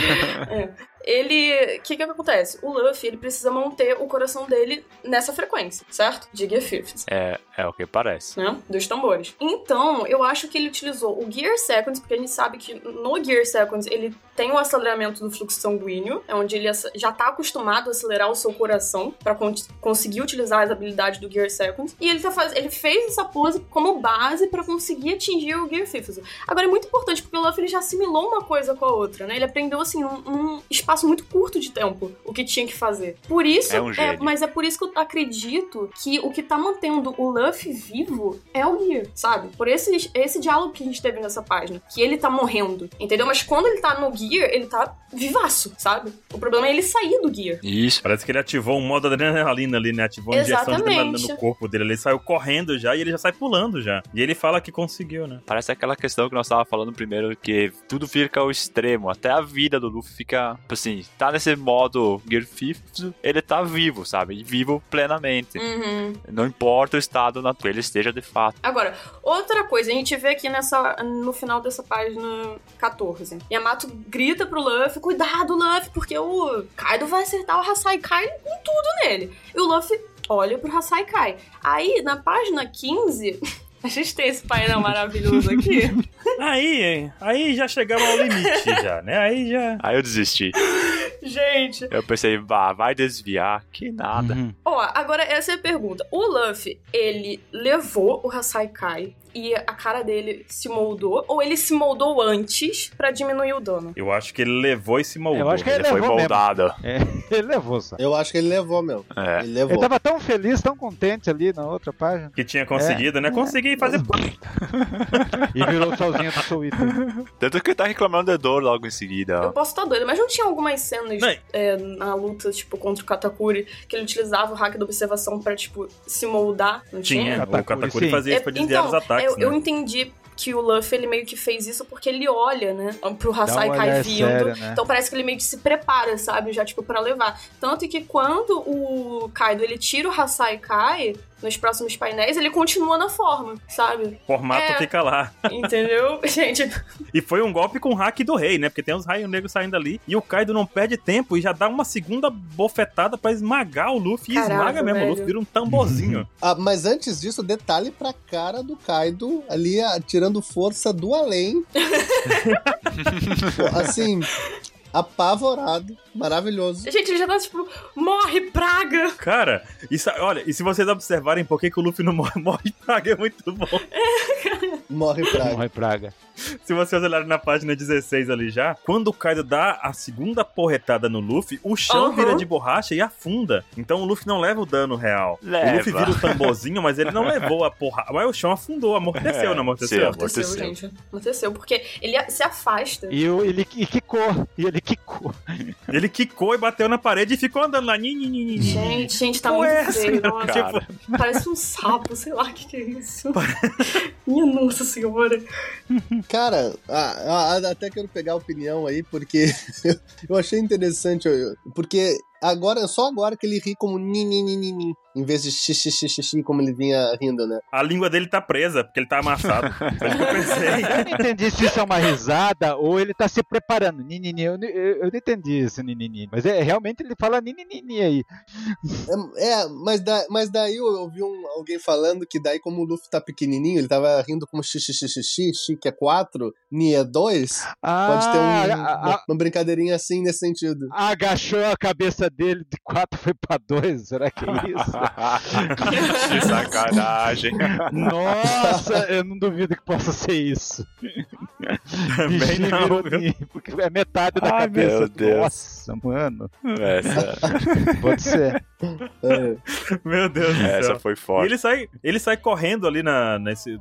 É. Ele. O que que acontece? O Luffy, ele precisa manter o coração dele nessa frequência, certo? De guia Fifth. É, é o que parece. Né? Dos tambores. Então, eu acho que ele utilizou o Gear Seconds, porque a gente sabe que no Gear Seconds ele tem o aceleramento do fluxo sanguíneo, é onde ele já tá acostumado a acelerar o seu coração pra con- conseguir utilizar as habilidades do Gear Seconds. E ele, tá faz... ele fez essa pose como base pra conseguir atingir o Gear Fifth. Agora é muito importante, porque o Luffy ele já assimilou uma coisa com a outra, né? Ele aprendeu assim, num, num espaço muito curto de tempo, o que tinha que fazer. Por isso, É um gênio. mas é por isso que eu acredito que o que tá mantendo o Luffy vivo é o Gear, sabe? Por esse, esse diálogo que a gente teve nessa página. Que ele tá morrendo, entendeu? Mas quando ele tá no Gear, ele tá vivaço, sabe? O problema é ele sair do Gear. Isso. Parece que ele ativou um modo adrenalina ali, né? Ativou uma injeção de adrenalina no corpo dele. Ele saiu correndo já e ele já sai pulando já. E ele fala que conseguiu, né? Parece aquela questão que nós tava falando primeiro, que tudo fica ao extremo. Até a vida do Luffy fica, tipo assim, tá nesse modo Gear Fifth, ele tá vivo, sabe? E vivo plenamente. Uhum. Não importa o estado na que ele esteja de fato. Agora, outra coisa, a gente vê aqui nessa, no final dessa página 14. Yamato grita pro Luffy, cuidado, Luffy, porque o Kaido vai acertar o Hasai Kai com tudo nele. E o Luffy olha pro Hasai Kai. Aí, na página 15, a gente tem esse painel maravilhoso aqui. Aí, aí já chegamos ao limite já, né? Aí já... Aí eu desisti. gente, Eu pensei, bah, vai desviar, que nada. Uhum. Ó, agora essa é a pergunta. O Luffy, ele levou o Hasai Kai e a cara dele se moldou, ou ele se moldou antes pra diminuir o dano? Eu acho que ele levou e se moldou. Eu acho que Ele foi levou mesmo. moldado. É, ele levou, só. Eu acho que ele levou mesmo. É. Ele levou. Ele tava tão feliz, tão contente ali na outra página. Que tinha conseguido, né? Consegui fazer... E virou o solzinho do Eater. Tanto que ele tá reclamando de dor logo em seguida. Eu ó. posso estar doida, mas não tinha algumas cenas é, na luta, tipo, contra o Katakuri, que ele utilizava o hack da observação pra, tipo, se moldar? Não tinha? Tinha. O Katakuri, Katakuri sim. fazia isso pra É, desviar então, os ataques, eu, eu né? entendi que o Luffy, ele meio que fez isso porque ele olha, né, pro Hasai Kai olhar vindo. sério, né? Então parece que ele meio que se prepara, sabe, já, tipo, pra levar. Tanto que quando o Kaido, ele tira o Hasai Kai, nos próximos painéis, ele continua na forma, sabe? O formato É. fica lá. Entendeu? Gente, E foi um golpe com o hack do rei, né? Porque tem uns raios negros saindo ali. E o Kaido não perde tempo e já dá uma segunda bofetada pra esmagar o Luffy. E esmaga mesmo. O velho. Luffy vira um tamborzinho. Ah, mas antes disso, detalhe pra cara do Kaido ali ah, tirando força do além. Pô, assim, apavorado, maravilhoso. gente, ele já tá tipo, morre, praga! Cara, isso, olha, e se vocês observarem por que, que o Luffy não morre, morre praga, é muito bom. Morre praga. Morre praga. Se vocês olharem na página 16 ali já, quando o Kaido dá a segunda porretada no Luffy, o chão Aham. vira de borracha e afunda. Então o Luffy não leva o dano real. Leva. O Luffy vira o tamborzinho, mas ele não levou a porrada. Mas o chão afundou, amorteceu, É, não amorteceu? sim, Amorteceu, Amorteceu. gente. Amorteceu, porque ele se afasta. E o- ele e quicou. E ele quicou. Ele quicou e bateu na parede e ficou andando lá. Gente, gente, tá Pô, muito é essa, feio. Nossa, Cara, Parece um sapo, sei lá o que, que é isso. Minha nossa senhora. Cara, ah, ah, até quero pegar a opinião aí, porque eu achei interessante, porque agora, só agora que ele ri como ni, ni, ni, ni, ni, em vez de xixi, como ele vinha rindo, né? A língua dele tá presa, porque ele tá amassado. Eu pensei. Eu não entendi se isso é uma risada ou ele tá se preparando. Ninini, eu, eu, eu não entendi isso, ninini. Mas é, realmente ele fala ninini aí. É, é, mas, da, mas daí eu ouvi um, alguém falando que daí como o Luffy tá pequenininho, ele tava rindo como xixi, xixi, xixi, xi que é 4, ni é 2, pode ter um, Ah, a- uma, a- uma brincadeirinha assim nesse sentido. agachou a cabeça dele de 4 foi pra 2. Será que é isso? que sacanagem. Nossa, eu não duvido que possa ser isso. Também não, ni, Porque é metade da Ai, cabeça. meu Deus. Nossa, mano. Essa, Pode ser. É. Meu Deus do céu. essa foi E forte. ele sai, ele sai correndo ali na, nesse,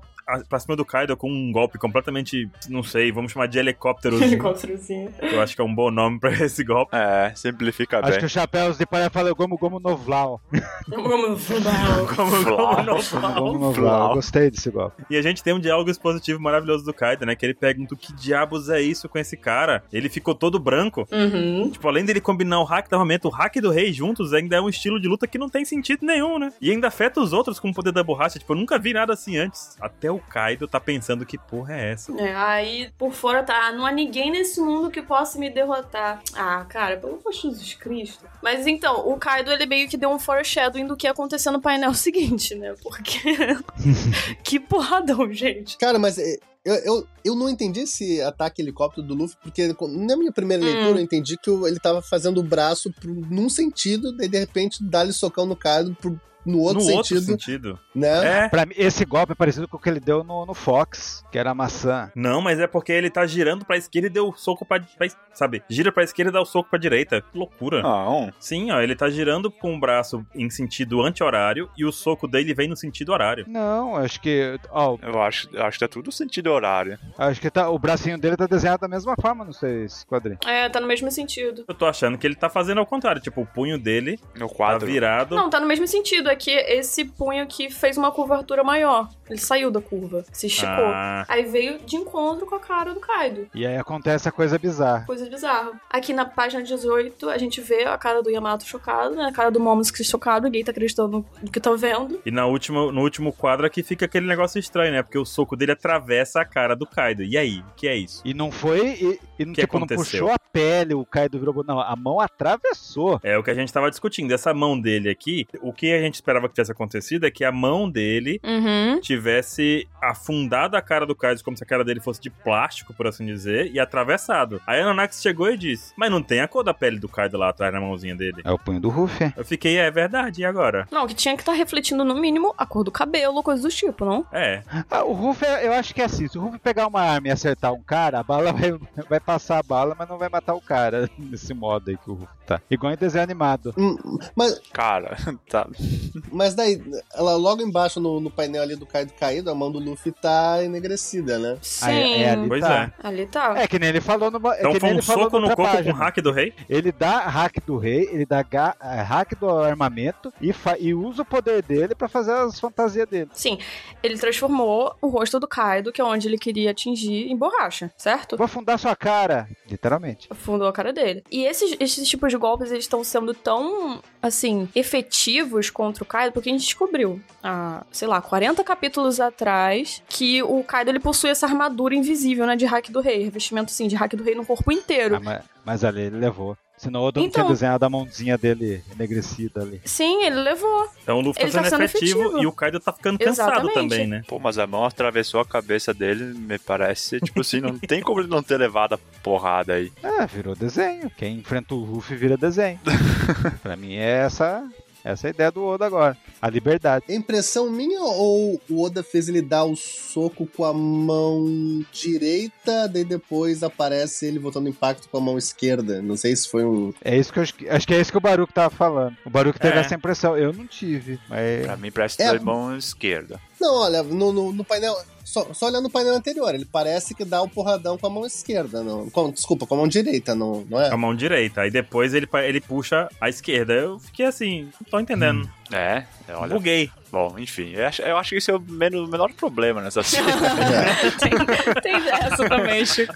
pra cima do Kaido com um golpe completamente, não sei, vamos chamar de helicóptero. Helicópterozinho. eu acho que é um bom nome pra esse golpe. É, simplifica Acho bem. que o Chapéus de Palha fala Gomu Gomu Novlau. Como Flau. não Gomu. Gomu Novlau. Gostei desse golpe. E a gente tem um diálogo expositivo maravilhoso do Kaido, né? Que ele pergunta o que diabos é isso com esse cara. Ele ficou todo branco. Uhum. Tipo, além dele combinar o hack do armamento, o hack do rei juntos ainda é um estilo de luta que não tem sentido nenhum, né? E ainda afeta os outros com o poder da borracha. Tipo, eu nunca vi nada assim antes. Até o Kaido tá pensando que porra é essa. É, aí por fora tá, "Ah, não há ninguém nesse mundo que possa me derrotar. Ah, cara, pelo amor de Jesus Cristo. Mas então, o Kaido ele meio que deu um foreshadowing do que ia acontecer no painel seguinte, né? Porque. que porradão, gente. Cara, mas é, eu, eu, eu não entendi esse ataque helicóptero do Luffy, porque na minha primeira Hum. leitura eu entendi que o- ele tava fazendo o braço pro, num sentido, daí de repente dá-lhe socão no Kaido pro, no outro no sentido, outro sentido. né? É. Pra mim, esse golpe é parecido com o que ele deu no, no Fox, que era a maçã. Não, mas é porque ele tá girando pra esquerda e deu o soco pra, pra. Sabe? Gira pra esquerda e dá o soco pra direita. Que loucura. Não, Sim, ó, ele tá girando com o braço em sentido anti-horário e o soco dele vem no sentido horário. Não, acho que. Ó, eu acho, acho que tá tudo sentido horário. acho que tá, o bracinho dele tá desenhado da mesma forma, não sei, esse quadrinho. É, tá no mesmo sentido. Eu tô achando que ele tá fazendo ao contrário. Tipo, o punho dele No tá quadro. virado. Não, tá no mesmo sentido. É que esse punho aqui fez uma curvatura maior. Ele saiu da curva, se esticou. Ah, Aí veio de encontro com a cara do Kaido. E aí acontece a coisa bizarra. Coisa bizarra. Aqui na página 18, a gente vê a cara do Yamato chocado, né? A cara do Momosuke chocado. Ninguém tá acreditando no que tá vendo. e na última, no último quadro aqui fica aquele negócio estranho, né? Porque o soco dele atravessa a cara do Kaido. E aí? O que é isso? E não foi. E, não, Que tipo, não aconteceu? puxou a pele, o Kaido virou. Não, a mão atravessou. É o que a gente tava discutindo. Essa mão dele aqui, o que a gente esperava que tivesse acontecido é que a mão dele Uhum. tivesse afundado a cara do Kaido como se a cara dele fosse de plástico, por assim dizer, e atravessado. Aí a Nanax chegou e disse: Mas não tem a cor da pele do Kaido lá atrás na mãozinha dele. É o punho do Ruffy. Eu fiquei, é verdade, e agora? Não, que tinha que estar refletindo no mínimo a cor do cabelo, coisa do tipo, não? É, Ah, o Ruffy, eu acho que é assim: se o Ruffy pegar uma arma e acertar um cara, a bala vai, vai passar a bala, mas não vai matar o cara. Nesse modo aí que o Tá. Igual em desenho animado. Hum, Mas, Cara, tá. mas daí, ela logo embaixo no, no painel ali do Kaido caído, a mão do Luffy tá enegrecida, né? Sim. Aí- é ali pois tá. é. Ali tá. É que nem ele falou no. É Então que foi nem um ele falou soco no corpo com página. o hack do rei? Ele dá hack do rei, ele dá ga- eh, hack do armamento e, fa- e usa o poder dele pra fazer as fantasias dele. Sim, ele transformou o rosto do Kaido, que é onde ele queria atingir, em borracha, certo? Vou afundar sua cara, literalmente. Fundou a cara dele. E esses, esses tipos de golpes, eles estão sendo tão, assim, efetivos contra o Kaido, porque a gente descobriu, há, sei lá, 40 capítulos atrás, que o Kaido, ele possui essa armadura invisível, né, de hack do rei. Revestimento, assim, de hack do rei no corpo inteiro. Ah, mas, mas ali ele levou. Senão o Oda não Então- tinha desenhado a mãozinha dele enegrecida ali. Sim, ele levou. Então o Luffy Ele tá tá sendo sendo efetivo, efetivo. e o Kaido tá ficando cansado Exatamente. também, né? Pô, mas a mão atravessou a cabeça dele, me parece. Tipo assim, não tem como ele não ter levado a porrada aí. Ah, virou desenho. Quem enfrenta o Ruffy vira desenho. pra mim é essa Essa é a ideia do Oda agora. A liberdade. É impressão minha ou o Oda fez ele dar o soco com a mão direita, daí depois aparece ele botando impacto com a mão esquerda? Não sei se foi um. É isso que eu acho que, acho que é isso que o Baruch tava falando. O Baruch teve É. essa impressão. Eu não tive. Mas... Pra mim parece É. é. mão esquerda. Não, olha, no, no, no painel. Só, só olhando no painel anterior, ele parece que dá o porradão com a mão esquerda. Não, com- desculpa, com a mão direita, não, não é? Com a mão direita. Aí depois ele, ele puxa a esquerda. Eu fiquei assim, não tô entendendo. É, é, olha. Buguei. Bom, enfim, eu acho, eu acho que esse é o men- menor problema nessa série. tem, tem dessa também, Chico.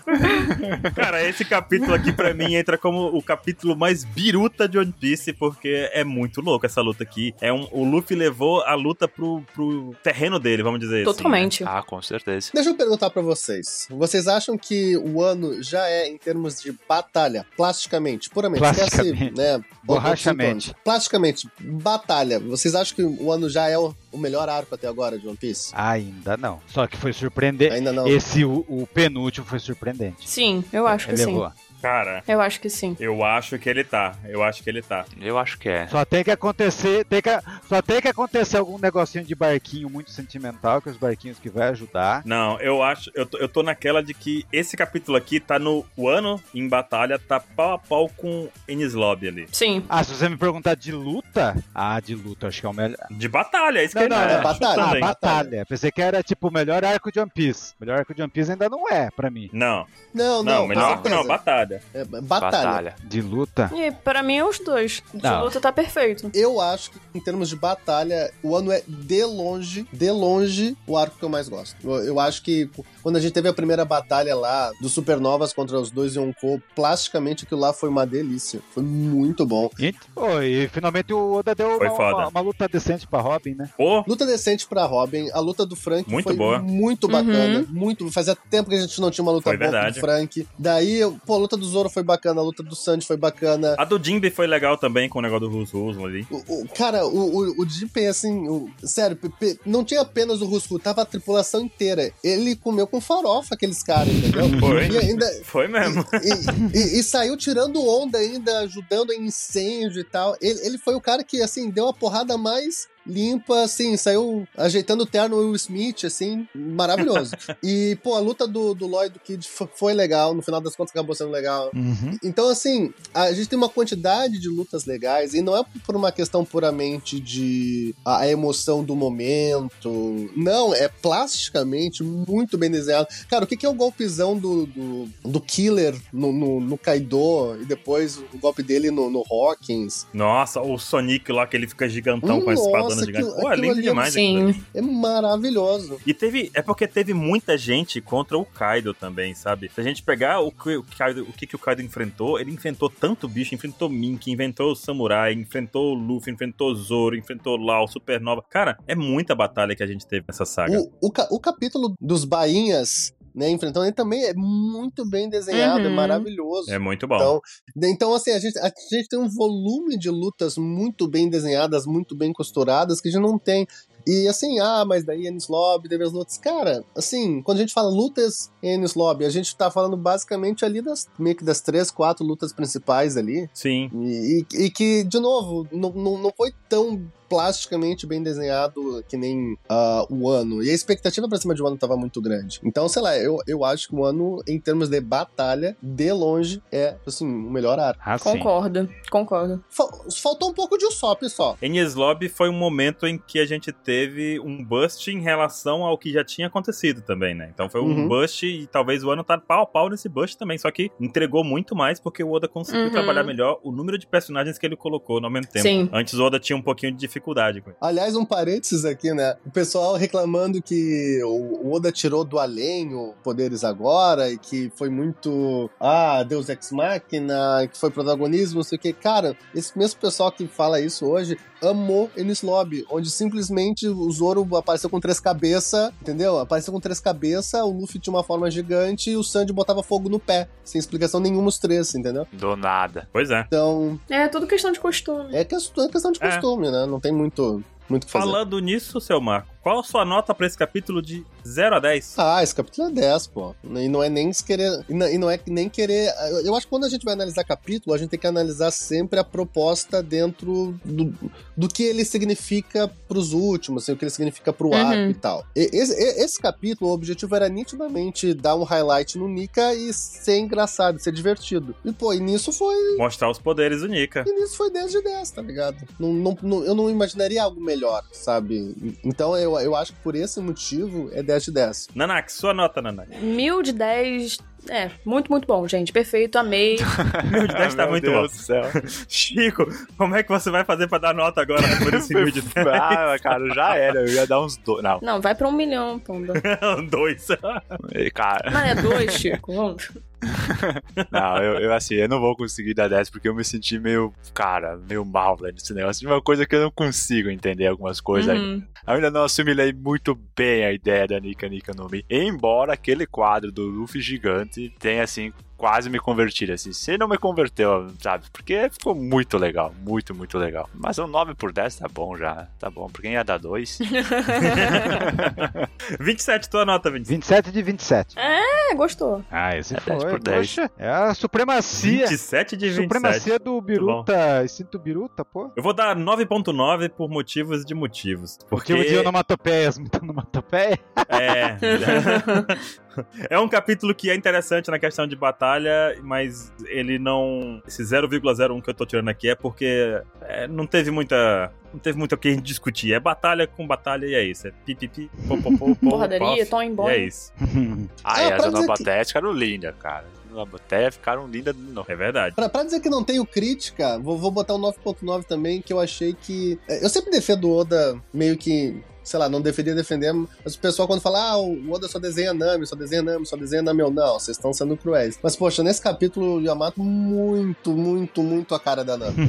Cara, esse capítulo aqui pra mim entra como o capítulo mais biruta de One Piece, porque é muito louco essa luta aqui. É um, o Luffy levou a luta pro, pro terreno dele, vamos dizer assim. Totalmente. ah, com certeza. Deixa eu perguntar pra vocês. Vocês acham que o ano já é, em termos de batalha, plasticamente, puramente, Plasticamente. esquece, né? Borrachamente. Plasticamente, batalha. Vocês acham que o ano já é o, o melhor arco até agora de One Piece? Ainda não. Só que foi surpreendente. Ainda não. Esse, o, o penúltimo, foi surpreendente. Sim, eu acho que Ele sim. Cara, Eu acho que sim. eu acho que ele tá. Eu acho que ele tá. Eu acho que é. Só tem que acontecer, tem que, só tem que acontecer algum negocinho de barquinho muito sentimental, que é os barquinhos que vai ajudar. Não, eu acho. Eu tô, eu tô naquela de que esse capítulo aqui tá no. O ano em batalha tá pau a pau com Enies Lobby ali. Sim. Ah, se você me perguntar de luta, ah, de luta, acho que é o melhor. De batalha, é isso Não, que não, é acho batalha. Ah, batalha. Pensei que era tipo o melhor arco de One Piece. Melhor arco de One Piece ainda não é, pra mim. Não, Não, não, não, melhor arco não, certeza. Batalha. É, batalha. Batalha. De luta. E pra mim é os dois. De Não. luta tá perfeito. Eu acho que, em termos de batalha, o ano é de longe, de longe, o arco que eu mais gosto. Eu, eu acho que quando a gente teve a primeira batalha lá, dos Supernovas contra os dois Yonkou, plasticamente aquilo lá foi uma delícia. Foi muito bom. E, oh, e finalmente o Oda deu Foi uma, foda. uma- uma luta decente pra Robin, né? Pô, Luta decente pra Robin, a luta do Frank Muito foi boa. muito bacana, muito, fazia tempo que a gente não tinha uma luta Foi boa com o verdade. Frank. Daí, pô, a luta do Zoro foi bacana, a luta do Sanji foi bacana. a do Jimby foi legal também com o negócio do Rus Rus ali. O, o- cara, o, o, o Jinpei, assim, o- sério, não tinha apenas o Rusku, tava a tripulação inteira. Ele comeu com farofa aqueles caras, entendeu? Foi. E ainda. Foi mesmo. E, e- e saiu tirando onda ainda, ajudando em incêndio e tal. Ele, ele foi o cara que, assim, deu a porrada mais limpa, assim, saiu ajeitando o terno Will Smith, assim, maravilhoso. e, pô, a luta do, do Lloyd do Kid fo- foi legal, no final das contas acabou sendo legal. Uhum. Então, assim, a gente tem uma quantidade de lutas legais, e não é por uma questão puramente de a, emoção do momento. Não, é plasticamente muito bem desenhado. Cara, o que, que é o golpezão do, do, do Killer no, no, no Kaido e depois o golpe dele no, no Hawkins? Nossa, o Sonic lá que ele fica gigantão com a Nossa, espadona aquilo- gigante. Pô, é aquilo lindo ali é demais. Sim. É maravilhoso. E teve. É porque teve muita gente contra o Kaido também, sabe? Se a gente pegar o que o, Kaido, o, que, que o Kaido enfrentou, ele enfrentou tanto bicho, enfrentou Mink, enfrentou o Samurai, enfrentou o Luffy, enfrentou o Zoro, enfrentou o Lau, Supernova. Cara, é muita batalha que a gente teve nessa saga. O, o, o capítulo dos bainhas, né, enfrentando ele também é muito bem desenhado, é Uhum. maravilhoso. É muito bom. Então, então assim, a gente, a gente tem um volume de lutas muito bem desenhadas, muito bem costuradas, que a gente não tem. E assim, ah, mas daí Ennis Lobby, teve as lutas. Cara, assim, quando a gente fala lutas em Ennis Lobby, a gente tá falando basicamente ali das meio que das três, quatro lutas principais ali. Sim. E, e- e que, de novo, não, não, não foi tão plasticamente bem desenhado que nem ah, o ano. E a expectativa pra cima de um ano tava muito grande. Então, sei lá, eu, eu acho que o ano, em termos de batalha, de longe, é, assim, o melhor arco. Ah. Concordo, concordo. Fal- Faltou um pouco de Usopp só. Enies Lobby foi um momento em que a gente teve um bust em relação ao que já tinha acontecido também, né? Então foi um Uhum. bust e talvez o ano tá pau a pau nesse bust também, só que entregou muito mais porque o Oda conseguiu Uhum. trabalhar melhor o número de personagens que ele colocou ao mesmo tempo. Sim. Antes o Oda tinha um pouquinho de dificuldade com. Aliás, um parênteses aqui, né? O pessoal reclamando que o o Oda tirou do além os poderes agora e que foi muito. Ah, Deus Ex Machina, que foi protagonismo, não sei o que. Cara, esse mesmo pessoal que fala isso hoje amou Ennis Lobby, onde simplesmente o Zoro apareceu com três cabeças, entendeu? Apareceu com três cabeças, o Luffy tinha uma forma gigante e o Sanji botava fogo no pé, sem explicação nenhuma os três, entendeu? Do nada. Pois é. Então, É tudo questão de costume. é questão, é questão de É. costume, né? Não tem muito muito o que fazer. Falando nisso, seu Marco, qual a sua nota pra esse capítulo de 0 a 10? Ah, esse capítulo é 10, pô. E não é nem querer. E não, e não é nem querer. Eu acho que quando a gente vai analisar capítulo, a gente tem que analisar sempre a proposta dentro do, do que ele significa pros últimos, assim, o que ele significa pro Uhum. arco e tal. E- esse, esse capítulo, o objetivo era nitidamente dar um highlight no Nika e ser engraçado, ser divertido. E, pô, e nisso foi. Mostrar os poderes do Nika. E nisso foi 10 de 10, tá ligado? Não, não, não- eu não imaginaria algo melhor, sabe? Então eu, eu acho que por esse motivo é 10 de 10. Nanak, sua nota, Nanak. Mil de dez. É, muito, muito bom, gente. Perfeito, amei. Mil de 10 tá Meu muito Deus bom. do céu. Chico, como é que você vai fazer pra dar nota agora por esse mil de 10? ah, cara, já era. Eu ia dar uns dois. Não, Não, vai pra um milhão, pomba. Dois. cara. Mas é dois, Chico. Vamos. Não, eu, eu, assim, eu não vou conseguir dar 10 porque eu me senti meio, cara, meio mal velho, nesse negócio. De uma coisa que eu não consigo entender algumas coisas ainda. Uhum. Eu ainda não assimilei muito bem a ideia da Nika Nika no Mi. Embora aquele quadro do Luffy gigante tenha, assim, quase me convertido, assim. Se não me converteu, sabe? Porque ficou muito legal, muito, muito legal. Mas um 9 por 10 tá bom já, tá bom. Porque ia dar 2. 27, tua nota, 27. 27 de 27. É, gostou. Ah, esse É foi. 10 por 10. Poxa, é a supremacia. 27 de 27. Supremacia do Biruta. Sinto Biruta, pô. Eu vou dar 9.9 por motivos de motivos. Porque Motivo de onomatopeias, onomatopeia. é. É um capítulo que é interessante na questão de batalha, mas ele não. Esse 0,01 que eu tô tirando aqui é porque é, não teve muita. Não teve muito o que a gente discutir. É batalha com batalha e é isso. É pipipi, popopô, Porradaria, tom em E é isso. Ah, É, e as onomateias ficaram lindas, cara. As onomateias ficaram lindas novo. É verdade. Pra, pra dizer que não tenho crítica, vou, vou botar um 9.9 também, que eu achei que. é, Eu sempre defendo o Oda meio que. Sei lá, não deveria defender, mas o pessoal quando fala, ah, o Oda só desenha Nami, só desenha Nami, só desenha Nami, eu não, vocês estão sendo cruéis. Mas, poxa, nesse capítulo, o Yamato muito, muito, muito a cara da Nami.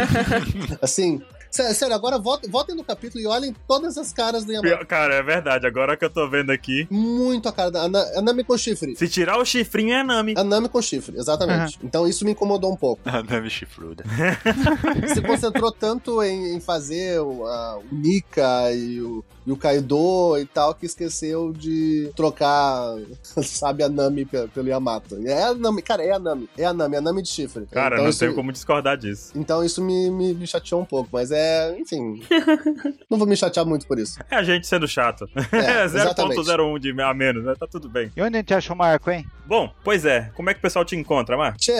assim, sério, agora votem, votem no capítulo e olhem todas as caras do Yamato. Cara, é verdade. Agora que eu tô vendo aqui. Muito a cara da a Na- a Nami com chifre. Se tirar o chifrinho é Nami. A Nami com chifre, exatamente. Então isso me incomodou um pouco. A Nami chifruda. se concentrou tanto em, em fazer o, a- o Nika e o, e o Kaido e tal, que esqueceu de trocar, sabe, a Nami pe- pelo Yamato. É a Nami, cara, é a Nami. É a Nami, é a Nami de chifre. Cara, então não isso, tenho como discordar disso. Então isso me, me, me chateou um pouco, mas é, enfim. não vou me chatear muito por isso. É a gente sendo chato. É, exatamente. 0.01 de a menos, né? Tá tudo bem. E onde a gente acha o Marco, hein? Bom, pois é. Como é que o pessoal te encontra, Mar? Tchê,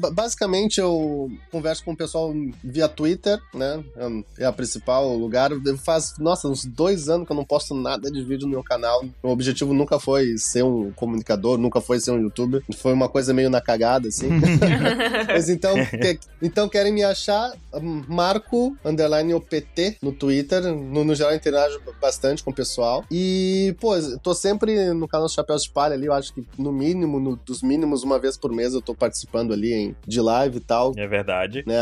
ba- basicamente eu converso com o pessoal via Twitter, né? É a principal lugar. Faz, nossa, uns dois anos que eu não posto nada de vídeo no meu canal. O objetivo nunca foi ser um comunicador, nunca foi ser um youtuber. Foi uma coisa meio na cagada, assim. Mas então, que- então querem me achar hum, Marco underline OPT no Twitter. No, no geral, interajo bastante com o pessoal. E, pô, tô sempre no canal Chapéus de Palha ali. Eu acho que no mínimo, no- dos mínimos, uma vez por mês eu tô participando ali em, de live e tal. É verdade. Né,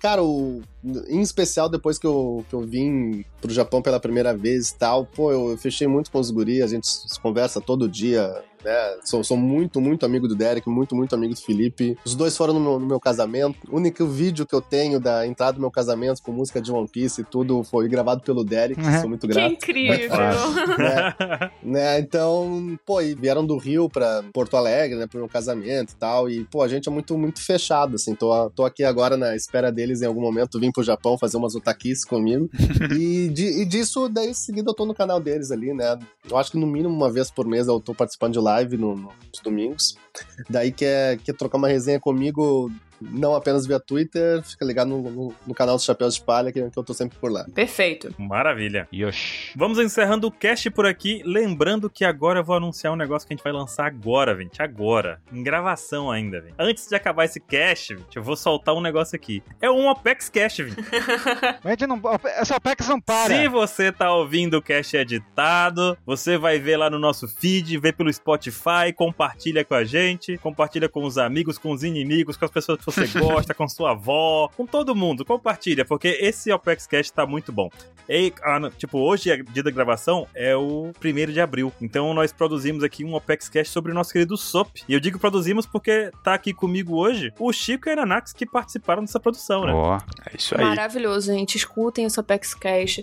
cara, o, em especial depois que eu, que eu vim pro Japão pela primeira vez e tal, pô, eu fechei muito com os guris, a gente conversa todo dia, né? Sou, sou muito, muito amigo do Derek, muito, muito amigo do Felipe. Os dois foram no meu, no meu casamento. O único vídeo que eu tenho da entrada do meu casamento com música de One Piece e tudo foi gravado pelo Derek, Uhum. sou muito Que grato. incrível. né? né? Então, pô, e vieram do Rio pra Porto Alegre, né, pro meu casamento e tal, e, pô, a gente é muito, muito fechado, assim, tô, tô aqui agora na espera deles em algum momento vir pro Japão fazer umas otakices comigo, e, de- e disso, daí, em seguida, eu tô no canal deles ali, né, eu acho que no mínimo uma vez por mês eu tô participando de live no- nos domingos, daí quer, quer trocar uma resenha comigo, não apenas via Twitter, fica ligado no, no, no canal dos Chapéus de Palha, que, que eu tô sempre por lá. Perfeito. Maravilha. Yosh. Vamos encerrando o cast por aqui. Lembrando que agora eu vou anunciar um negócio que a gente vai lançar agora, gente. Agora. Em gravação ainda, gente. Antes de acabar esse cast, gente, eu vou soltar um negócio aqui. É um Opex Cast, gente não. Essa OPEX não para. Se você tá ouvindo o cast editado, você vai ver lá no nosso feed, vê pelo Spotify, compartilha com a gente, compartilha com os amigos, com os inimigos, com as pessoas que você gosta, com sua avó, com todo mundo. Compartilha, porque esse Opex Cast tá muito bom. E, ah, tipo, hoje, a dia da gravação, é o primeiro de abril. Então nós produzimos aqui um Opex Cast sobre o nosso querido Sop. E eu digo produzimos porque tá aqui comigo hoje o Chico e a Ananax que participaram dessa produção, né? Ó, é isso aí. Maravilhoso, gente. Escutem o Sopex Cash.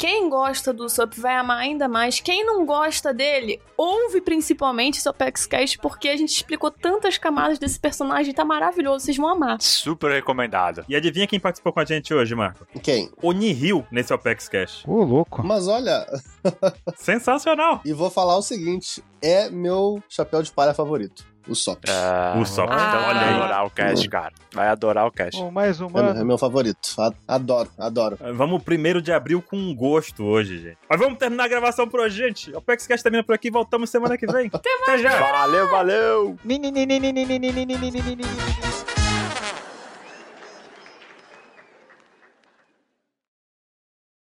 Quem gosta do Usopp vai amar ainda mais. Quem não gosta dele, ouve principalmente esse Opex Cast, porque a gente explicou tantas camadas desse personagem, tá maravilhoso, vocês vão amar. Super recomendado. E adivinha quem participou com a gente hoje, Marco? Quem? O Nihil nesse Opex Cash. Ô, louco. Mas olha, Sensacional! e vou falar o seguinte: é meu chapéu de palha favorito. O Sop. É, O Sop. Então Ah. vai adorar o cast, cara. Vai adorar o cast. Ô, mais É, uma. é meu favorito. Adoro, adoro. Vamos primeiro de abril com gosto hoje, gente. Mas vamos terminar a gravação por hoje, gente. O Opex Cash termina por aqui, voltamos semana que vem. Até já! Valeu, valeu!